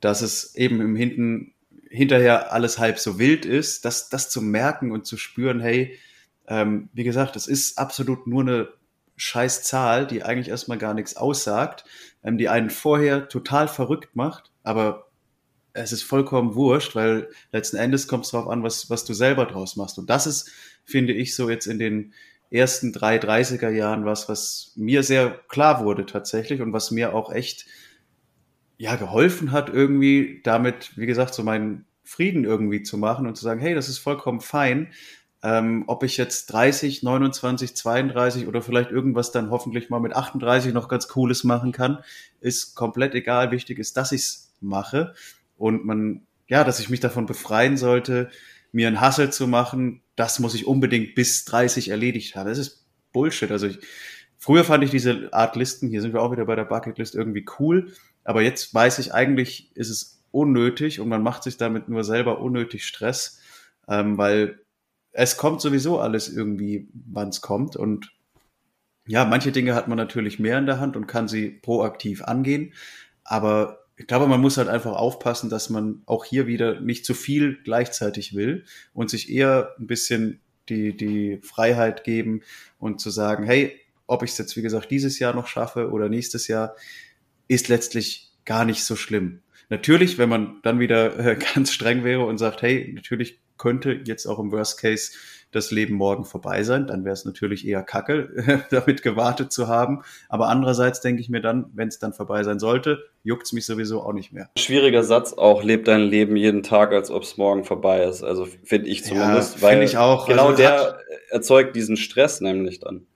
dass es eben im Hinten hinterher alles halb so wild ist, das, das zu merken und zu spüren, hey, ähm, wie gesagt, das ist absolut nur eine scheiß Zahl, die eigentlich erstmal gar nichts aussagt, ähm, die einen vorher total verrückt macht, aber es ist vollkommen wurscht, weil letzten Endes kommt es darauf an, was, was du selber draus machst. Und das ist, finde ich, so jetzt in den ersten drei 30er Jahren was, was mir sehr klar wurde tatsächlich und was mir auch echt ja, geholfen hat, irgendwie damit, wie gesagt, so meinen Frieden irgendwie zu machen und zu sagen, hey, das ist vollkommen fein. Ähm, ob ich jetzt 30, 29, 32 oder vielleicht irgendwas dann hoffentlich mal mit 38 noch ganz Cooles machen kann, ist komplett egal. Wichtig ist, dass ich es mache und man, ja, dass ich mich davon befreien sollte, mir einen Hassel zu machen, das muss ich unbedingt bis 30 erledigt haben. Das ist Bullshit. Also ich, früher fand ich diese Art Listen, hier sind wir auch wieder bei der Bucketlist, irgendwie cool. Aber jetzt weiß ich eigentlich, ist es unnötig und man macht sich damit nur selber unnötig Stress, ähm, weil es kommt sowieso alles irgendwie, wann es kommt. Und ja, manche Dinge hat man natürlich mehr in der Hand und kann sie proaktiv angehen. Aber ich glaube, man muss halt einfach aufpassen, dass man auch hier wieder nicht zu viel gleichzeitig will und sich eher ein bisschen die, die Freiheit geben und zu sagen, hey, ob ich es jetzt, wie gesagt, dieses Jahr noch schaffe oder nächstes Jahr, ist letztlich gar nicht so schlimm. Natürlich, wenn man dann wieder äh, ganz streng wäre und sagt, hey, natürlich könnte jetzt auch im Worst Case das Leben morgen vorbei sein, dann wäre es natürlich eher kacke, damit gewartet zu haben. Aber andererseits denke ich mir dann, wenn es dann vorbei sein sollte, juckt es mich sowieso auch nicht mehr. Schwieriger Satz auch, lebt dein Leben jeden Tag, als ob es morgen vorbei ist. Also finde ich zumindest, ja, weil ich auch. genau also der erzeugt diesen Stress nämlich dann.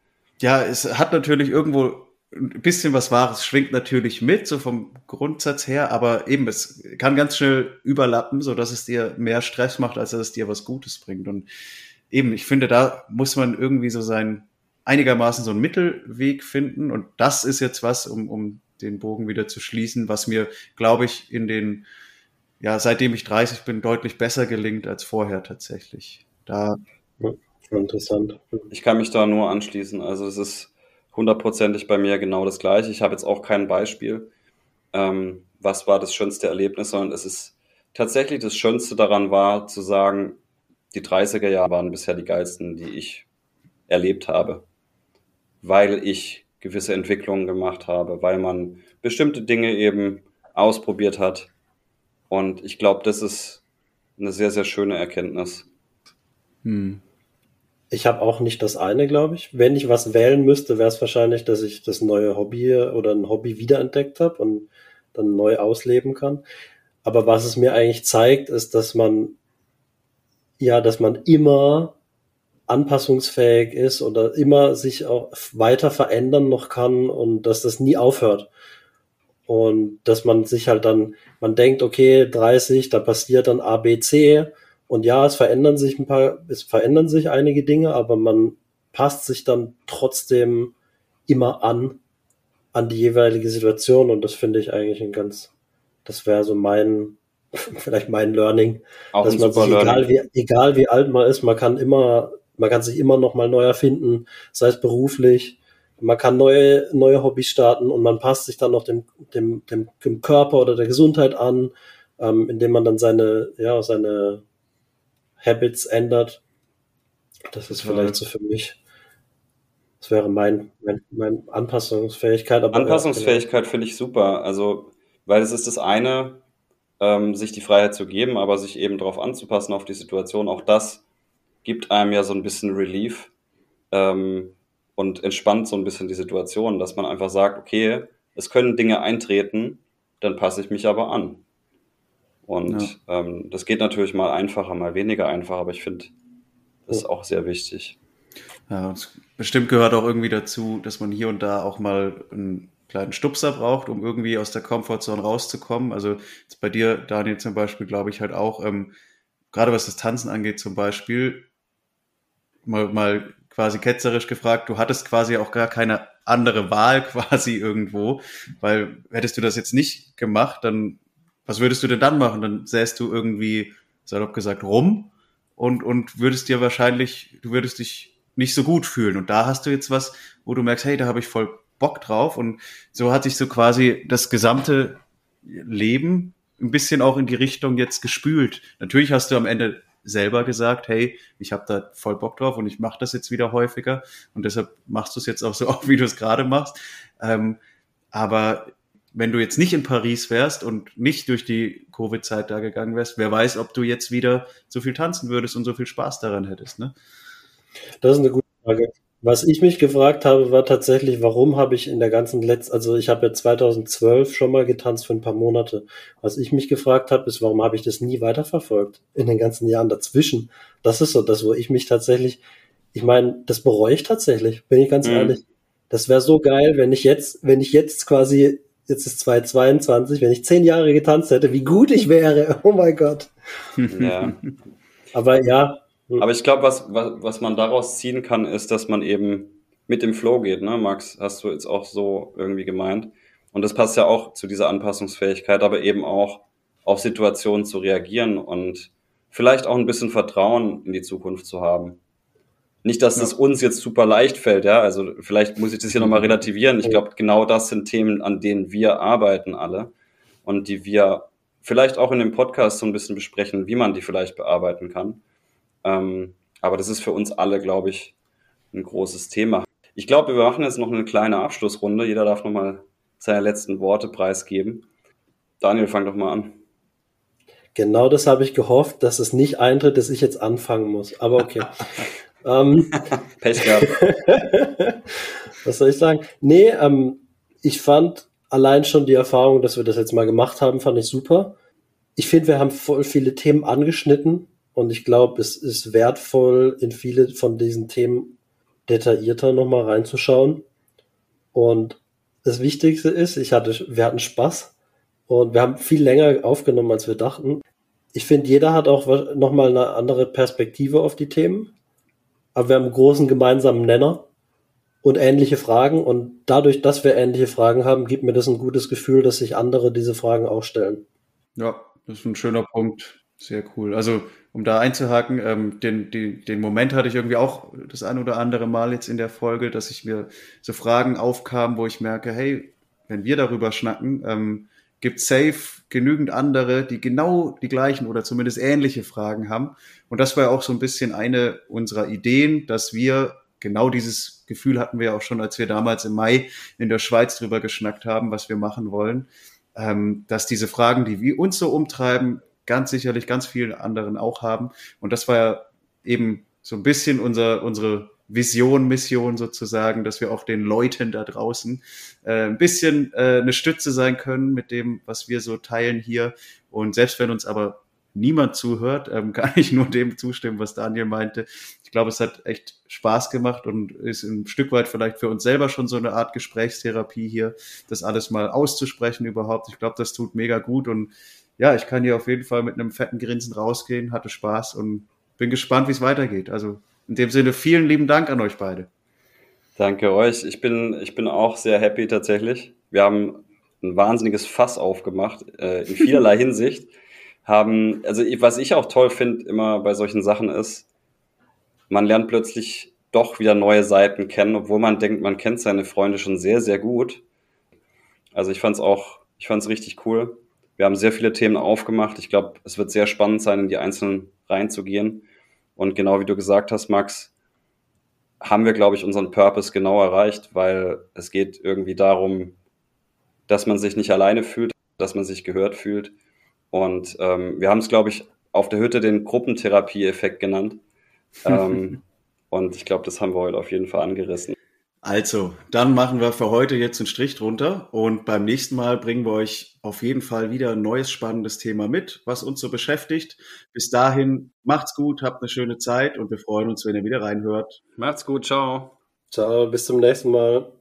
Ja, es hat natürlich irgendwo ein bisschen was Wahres schwingt natürlich mit, so vom Grundsatz her, aber eben, es kann ganz schnell überlappen, so dass es dir mehr Stress macht, als dass es dir was Gutes bringt. Und eben, ich finde, da muss man irgendwie so sein, einigermaßen so einen Mittelweg finden. Und das ist jetzt was, um, um den Bogen wieder zu schließen, was mir, glaube ich, in den, ja, seitdem ich 30 bin, deutlich besser gelingt als vorher tatsächlich. Da. Ja, interessant. Ich kann mich da nur anschließen. Also es ist, hundertprozentig bei mir genau das gleiche. Ich habe jetzt auch kein Beispiel, ähm, was war das schönste Erlebnis, sondern es ist tatsächlich das Schönste daran war, zu sagen, die 30er Jahre waren bisher die geilsten, die ich erlebt habe, weil ich gewisse Entwicklungen gemacht habe, weil man bestimmte Dinge eben ausprobiert hat. Und ich glaube, das ist eine sehr, sehr schöne Erkenntnis. Hm. Ich habe auch nicht das eine, glaube ich. Wenn ich was wählen müsste, wäre es wahrscheinlich, dass ich das neue Hobby oder ein Hobby wiederentdeckt habe und dann neu ausleben kann. Aber was es mir eigentlich zeigt, ist, dass man ja, dass man immer anpassungsfähig ist oder immer sich auch weiter verändern noch kann und dass das nie aufhört. Und dass man sich halt dann, man denkt, okay, 30, da passiert dann A, B, C und ja, es verändern sich ein paar, es verändern sich einige Dinge, aber man passt sich dann trotzdem immer an, an die jeweilige Situation. Und das finde ich eigentlich ein ganz, das wäre so mein, vielleicht mein Learning, Auch dass man sich, egal wie, egal wie alt man ist, man kann immer, man kann sich immer noch mal neu erfinden, sei es beruflich, man kann neue, neue Hobbys starten und man passt sich dann noch dem, dem, dem, dem Körper oder der Gesundheit an, ähm, indem man dann seine, ja, seine Habits ändert. Das ist vielleicht so für mich. Das wäre mein, mein, mein Anpassungsfähigkeit. Aber Anpassungsfähigkeit finde ich super. Also, weil es ist das eine, ähm, sich die Freiheit zu geben, aber sich eben darauf anzupassen auf die Situation. Auch das gibt einem ja so ein bisschen Relief ähm, und entspannt so ein bisschen die Situation, dass man einfach sagt, okay, es können Dinge eintreten, dann passe ich mich aber an. Und ja. ähm, das geht natürlich mal einfacher, mal weniger einfach, aber ich finde, das ist auch sehr wichtig. Ja, bestimmt gehört auch irgendwie dazu, dass man hier und da auch mal einen kleinen Stupser braucht, um irgendwie aus der Komfortzone rauszukommen. Also jetzt bei dir, Daniel, zum Beispiel, glaube ich halt auch, ähm, gerade was das Tanzen angeht zum Beispiel, mal, mal quasi ketzerisch gefragt, du hattest quasi auch gar keine andere Wahl quasi irgendwo, weil hättest du das jetzt nicht gemacht, dann was würdest du denn dann machen? Dann säst du irgendwie, salopp gesagt, rum und, und würdest dir wahrscheinlich, du würdest dich nicht so gut fühlen. Und da hast du jetzt was, wo du merkst, hey, da habe ich voll Bock drauf. Und so hat sich so quasi das gesamte Leben ein bisschen auch in die Richtung jetzt gespült. Natürlich hast du am Ende selber gesagt, hey, ich habe da voll Bock drauf und ich mache das jetzt wieder häufiger und deshalb machst du es jetzt auch so wie du es gerade machst. Ähm, aber wenn du jetzt nicht in Paris wärst und nicht durch die Covid-Zeit da gegangen wärst, wer weiß, ob du jetzt wieder so viel tanzen würdest und so viel Spaß daran hättest, ne? Das ist eine gute Frage. Was ich mich gefragt habe, war tatsächlich, warum habe ich in der ganzen letzten, also ich habe ja 2012 schon mal getanzt für ein paar Monate. Was ich mich gefragt habe, ist, warum habe ich das nie weiterverfolgt in den ganzen Jahren dazwischen? Das ist so das, wo ich mich tatsächlich, ich meine, das bereue ich tatsächlich, bin ich ganz mhm. ehrlich. Das wäre so geil, wenn ich jetzt, wenn ich jetzt quasi jetzt ist 2022, wenn ich zehn Jahre getanzt hätte, wie gut ich wäre. Oh mein Gott. Ja. Aber ja. Aber ich glaube, was, was, was man daraus ziehen kann, ist, dass man eben mit dem Flow geht, ne, Max? Hast du jetzt auch so irgendwie gemeint. Und das passt ja auch zu dieser Anpassungsfähigkeit, aber eben auch auf Situationen zu reagieren und vielleicht auch ein bisschen Vertrauen in die Zukunft zu haben. Nicht, dass es uns jetzt super leicht fällt, ja. Also vielleicht muss ich das hier nochmal relativieren. Ich glaube, genau das sind Themen, an denen wir arbeiten alle und die wir vielleicht auch in dem Podcast so ein bisschen besprechen, wie man die vielleicht bearbeiten kann. Ähm, aber das ist für uns alle, glaube ich, ein großes Thema. Ich glaube, wir machen jetzt noch eine kleine Abschlussrunde. Jeder darf nochmal seine letzten Worte preisgeben. Daniel, fang doch mal an. Genau das habe ich gehofft, dass es nicht eintritt, dass ich jetzt anfangen muss. Aber okay. ähm, Pech gehabt. Was soll ich sagen? Nee, ähm, ich fand allein schon die Erfahrung, dass wir das jetzt mal gemacht haben, fand ich super. Ich finde, wir haben voll viele Themen angeschnitten und ich glaube, es ist wertvoll, in viele von diesen Themen detaillierter nochmal reinzuschauen. Und das Wichtigste ist, ich hatte, wir hatten Spaß und wir haben viel länger aufgenommen, als wir dachten. Ich finde, jeder hat auch nochmal eine andere Perspektive auf die Themen. Aber wir haben einen großen gemeinsamen Nenner und ähnliche Fragen. Und dadurch, dass wir ähnliche Fragen haben, gibt mir das ein gutes Gefühl, dass sich andere diese Fragen auch stellen. Ja, das ist ein schöner Punkt. Sehr cool. Also, um da einzuhaken, ähm, den, den, den Moment hatte ich irgendwie auch das ein oder andere Mal jetzt in der Folge, dass ich mir so Fragen aufkam, wo ich merke, hey, wenn wir darüber schnacken, ähm, gibt safe genügend andere, die genau die gleichen oder zumindest ähnliche Fragen haben. Und das war auch so ein bisschen eine unserer Ideen, dass wir genau dieses Gefühl hatten wir auch schon, als wir damals im Mai in der Schweiz drüber geschnackt haben, was wir machen wollen, ähm, dass diese Fragen, die wir uns so umtreiben, ganz sicherlich ganz vielen anderen auch haben. Und das war ja eben so ein bisschen unser, unsere Vision, Mission sozusagen, dass wir auch den Leuten da draußen äh, ein bisschen äh, eine Stütze sein können mit dem, was wir so teilen hier. Und selbst wenn uns aber niemand zuhört, ähm, kann ich nur dem zustimmen, was Daniel meinte. Ich glaube, es hat echt Spaß gemacht und ist ein Stück weit vielleicht für uns selber schon so eine Art Gesprächstherapie hier, das alles mal auszusprechen überhaupt. Ich glaube, das tut mega gut und ja, ich kann hier auf jeden Fall mit einem fetten Grinsen rausgehen, hatte Spaß und bin gespannt, wie es weitergeht. Also in dem Sinne, vielen lieben Dank an euch beide. Danke euch. Ich bin, ich bin auch sehr happy tatsächlich. Wir haben ein wahnsinniges Fass aufgemacht, äh, in vielerlei Hinsicht haben, also was ich auch toll finde immer bei solchen Sachen ist, man lernt plötzlich doch wieder neue Seiten kennen, obwohl man denkt, man kennt seine Freunde schon sehr, sehr gut. Also ich fand es auch, ich fand es richtig cool. Wir haben sehr viele Themen aufgemacht. Ich glaube, es wird sehr spannend sein, in die einzelnen reinzugehen. Und genau wie du gesagt hast, Max, haben wir, glaube ich, unseren Purpose genau erreicht, weil es geht irgendwie darum, dass man sich nicht alleine fühlt, dass man sich gehört fühlt und ähm, wir haben es, glaube ich, auf der Hütte den Gruppentherapie-Effekt genannt. ähm, und ich glaube, das haben wir heute auf jeden Fall angerissen. Also, dann machen wir für heute jetzt einen Strich drunter und beim nächsten Mal bringen wir euch auf jeden Fall wieder ein neues spannendes Thema mit, was uns so beschäftigt. Bis dahin, macht's gut, habt eine schöne Zeit und wir freuen uns, wenn ihr wieder reinhört. Macht's gut, ciao. Ciao, bis zum nächsten Mal.